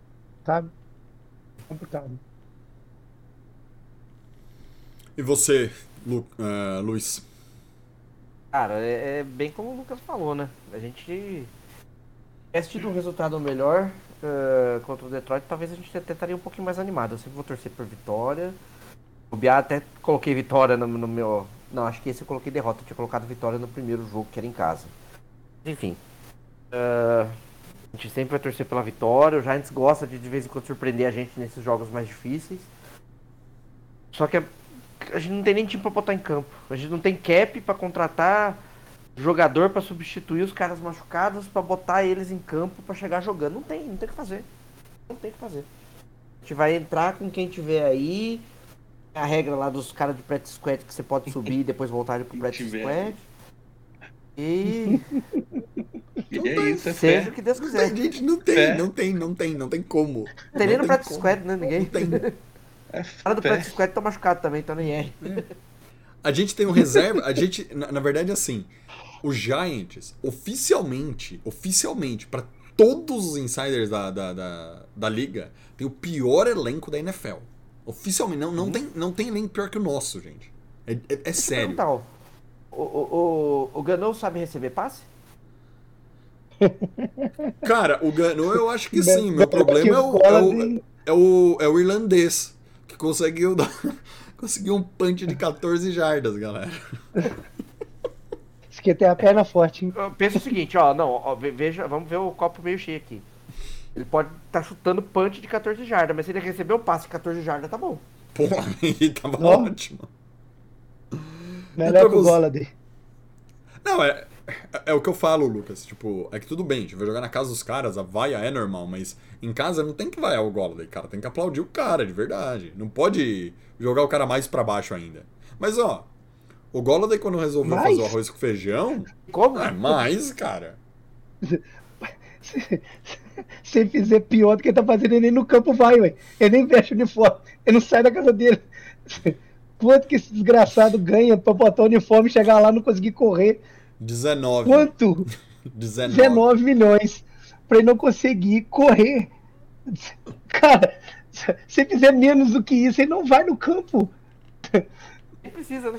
sabe? Complicado. E você, Lu, eh, Luiz? Cara, é, é bem como o Lucas falou, né? A gente tivesse tido um resultado melhor eh, contra o Detroit, talvez a gente até estaria um pouquinho mais animado. Eu sempre vou torcer por vitória. O Biá até coloquei vitória no, no meu. Não, acho que esse eu coloquei derrota. Eu tinha colocado vitória no primeiro jogo, que era em casa. Enfim. eh, a gente sempre vai torcer pela vitória. O Giants gosta de de vez em quando surpreender a gente nesses jogos mais difíceis. Só que a, a gente não tem nem time pra botar em campo. A gente não tem cap pra contratar jogador pra substituir os caras machucados, pra botar eles em campo pra chegar jogando. Não tem, não tem o que fazer. Não tem o que fazer. A gente vai entrar com quem tiver aí. A regra lá dos caras de practice squad que você pode subir e depois voltar pro practice squad. E E é isso, é seja fé. o que Deus Não quiser. tem, gente, não tem, É. não tem, não tem, não tem como. Não tem nem Não no practice squad, né? Ninguém. Não tem. É O cara do fé. practice squad tá machucado também, então nem é. A gente tem um reserva, a gente, na, na verdade, assim, os Giants, oficialmente, oficialmente, pra todos os insiders da, da, da, da liga, tem o pior elenco da NFL. Oficialmente, não, não, tem, não tem elenco pior que o nosso, gente. É, é- é sério. Então, o, o, o, o Ganou sabe receber passe? Cara, o Gano, eu acho que sim. Meu problema é o, é o, é o, é o irlandês, que conseguiu dar, conseguiu um punch de 14 jardas, galera. Isso aqui tem a perna forte, hein? Eu penso o seguinte, ó, não, ó, ve- veja, vamos ver o copo meio cheio aqui. Ele pode estar chutando punch de 14 jardas, mas se ele receber o passe de 14 jardas, tá bom. Pô, aí tava Não. ótimo. Melhor que o bola dele. Não, é, é o que eu falo, Lucas. Tipo, é que tudo bem, a gente vai jogar na casa dos caras, a vaia é normal, mas em casa não tem que vaiar o Golladay, cara. Tem que aplaudir o cara, de verdade. Não pode jogar o cara mais pra baixo ainda. Mas, ó, o Golladay quando resolveu Mais? fazer o arroz com feijão, Como? é mais, cara. Se ele fizer pior do que ele tá fazendo, ele nem no campo vai, ué. Ele nem veste o uniforme. Ele não sai da casa dele. Quanto que esse desgraçado ganha pra botar o uniforme e chegar lá e não conseguir correr? 19. Quanto? 19. 19 milhões pra ele não conseguir correr. Cara, se ele fizer menos do que isso, ele não vai no campo. Nem precisa, né?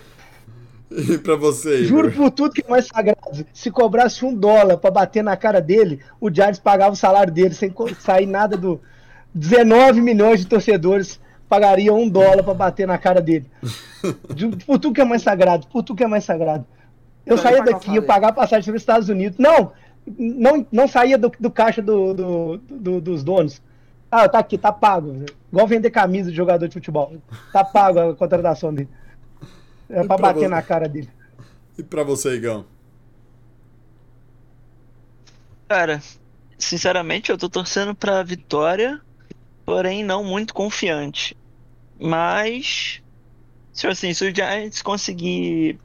E pra você, Juro Igor? por tudo que é mais sagrado. Se cobrasse um dólar pra bater na cara dele, o Giants pagava o salário dele sem sair nada do. 19 milhões de torcedores pagariam um dólar pra bater na cara dele. Juro Por tudo que é mais sagrado, por tudo que é mais sagrado. Eu Então, saía daqui, ia salário. pagar a passagem para os Estados Unidos. Não, não, não saía do, do caixa do, do- do- dos donos. Ah, tá aqui, tá pago. Igual vender camisa de jogador de futebol. Tá pago a contratação dele. É E pra pra bater você? na cara dele. E pra você, Igão? Cara, sinceramente, eu tô torcendo pra vitória, porém não muito confiante. Mas, se assim, se o Giants conseguir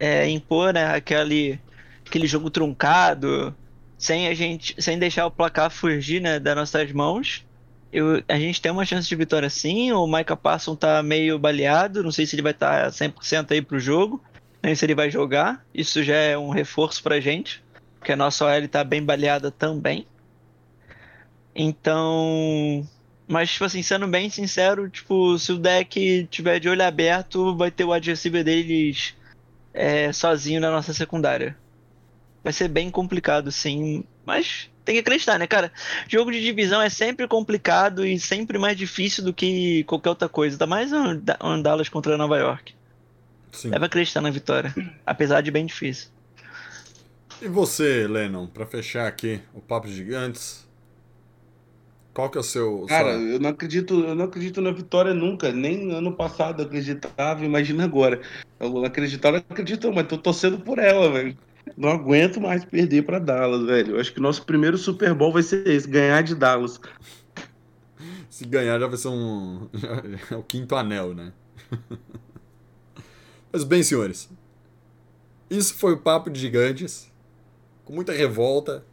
é, impor, né, aquele, aquele jogo truncado, sem a gente, sem deixar o placar fugir, né, das nossas mãos, eu, a gente tem uma chance de vitória sim. O Micah Parsons tá meio baleado, não sei se ele vai estar 100% aí pro jogo, nem se ele vai jogar. Isso já é um reforço pra gente porque a nossa OL tá bem baleada também. Então, mas tipo assim, sendo bem sincero, tipo, se o deck tiver de olho aberto, vai ter o receiver deles é, sozinho na nossa secundária. Vai ser bem complicado, sim, mas tem que acreditar, né, cara? Jogo de divisão é sempre complicado e sempre mais difícil do que qualquer outra coisa, ainda mais um um Dallas contra Nova York. Sim. Deve acreditar na vitória, apesar de bem difícil. E você, Lennon, pra fechar aqui o Papo de Gigantes? Qual que é o seu. Cara, sua- eu não acredito, eu não acredito na vitória nunca. Nem ano passado eu acreditava, imagina agora. Eu não acreditava, não acredito, mas tô torcendo por ela, velho. Não aguento mais perder pra Dallas, velho. Eu acho que nosso primeiro Super Bowl vai ser esse, ganhar de Dallas. Se ganhar já vai ser um. é o quinto anel, né? Mas bem, senhores. Isso foi o Papo de Gigantes. Com muita revolta.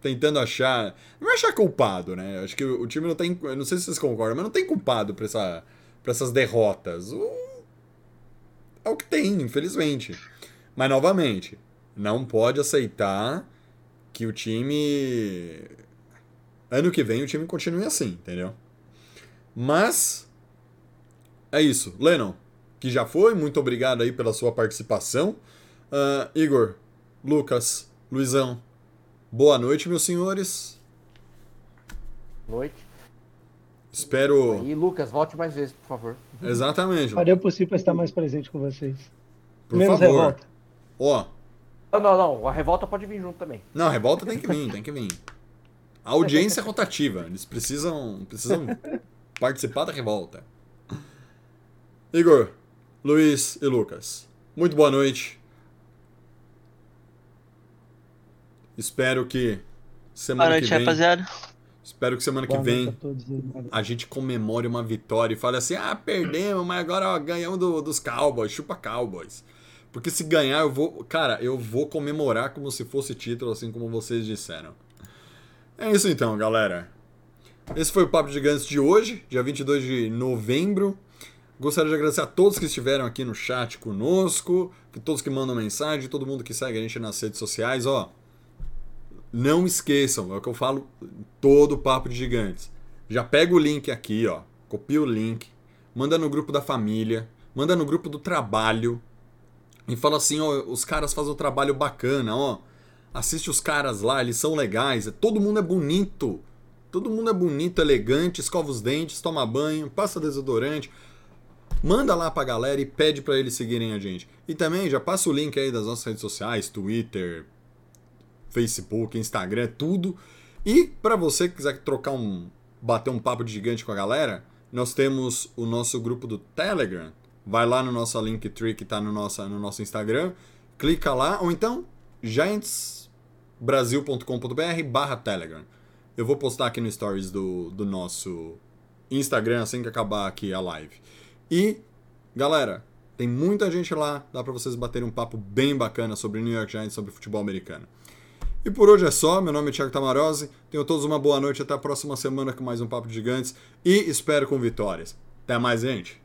Tentando achar. Não é achar culpado, né? Acho que o time não tem. Não sei se vocês concordam, mas não tem culpado pra, essa, pra essas derrotas. O... É o que tem, infelizmente. Mas, novamente, não pode aceitar que o time. Ano que vem o time continue assim, entendeu? Mas. É isso. Lennon, que já foi, muito obrigado aí pela sua participação. Ah, Igor, Lucas, Luizão, boa noite, meus senhores. Noite. Espero. E Lucas, volte mais vezes, por favor. Exatamente. Farei o possível para estar mais presente com vocês. Por Menos favor. revolta. Ó, Não, não, não. A revolta pode vir junto também. não, a revolta tem que vir, tem que vir. A audiência é rotativa, eles precisam, precisam participar da revolta. Igor, Luiz e Lucas, muito boa noite. Espero que Boa semana noite, que vem. rapaziada. Espero que semana que Boa noite vem a todos a gente comemore uma vitória e fale assim: ah, perdemos, mas agora ó, ganhamos do- dos Cowboys, chupa Cowboys. Porque se ganhar, eu vou. Cara, eu vou comemorar como se fosse título, assim como vocês disseram. É isso então, galera. Esse foi o Papo Gigantes de hoje, dia 22 de novembro. Gostaria de agradecer a todos que estiveram aqui no chat conosco, todos que mandam mensagem, todo mundo que segue a gente nas redes sociais, ó. Não esqueçam, é o que eu falo todo Papo de Gigantes. Já pega o link aqui, ó. Copia o link, manda no grupo da família, manda no grupo do trabalho e fala assim, ó, os caras fazem um trabalho bacana, ó. Assiste os caras lá, eles são legais, todo mundo é bonito. Todo mundo é bonito, elegante, escova os dentes, toma banho, passa desodorante. Manda lá pra galera e pede pra eles seguirem a gente. E também já passa o link aí das nossas redes sociais, Twitter, Facebook, Instagram, tudo. E para você que quiser trocar um bater um papo de gigante com a galera, nós temos o nosso grupo do Telegram. Vai lá no nosso Linktree que tá no nosso, no nosso Instagram, clica lá ou então giantsbrasil.com.br barra Telegram. Eu vou postar aqui no stories do, do nosso Instagram assim que acabar aqui a live. E, galera, tem muita gente lá, dá pra vocês baterem um papo bem bacana sobre New York Giants, sobre futebol americano. E por hoje é só, meu nome é Thiago Tamarose, tenham todos uma boa noite, até a próxima semana com mais um Papo de Gigantes e espero com vitórias. Até mais, gente!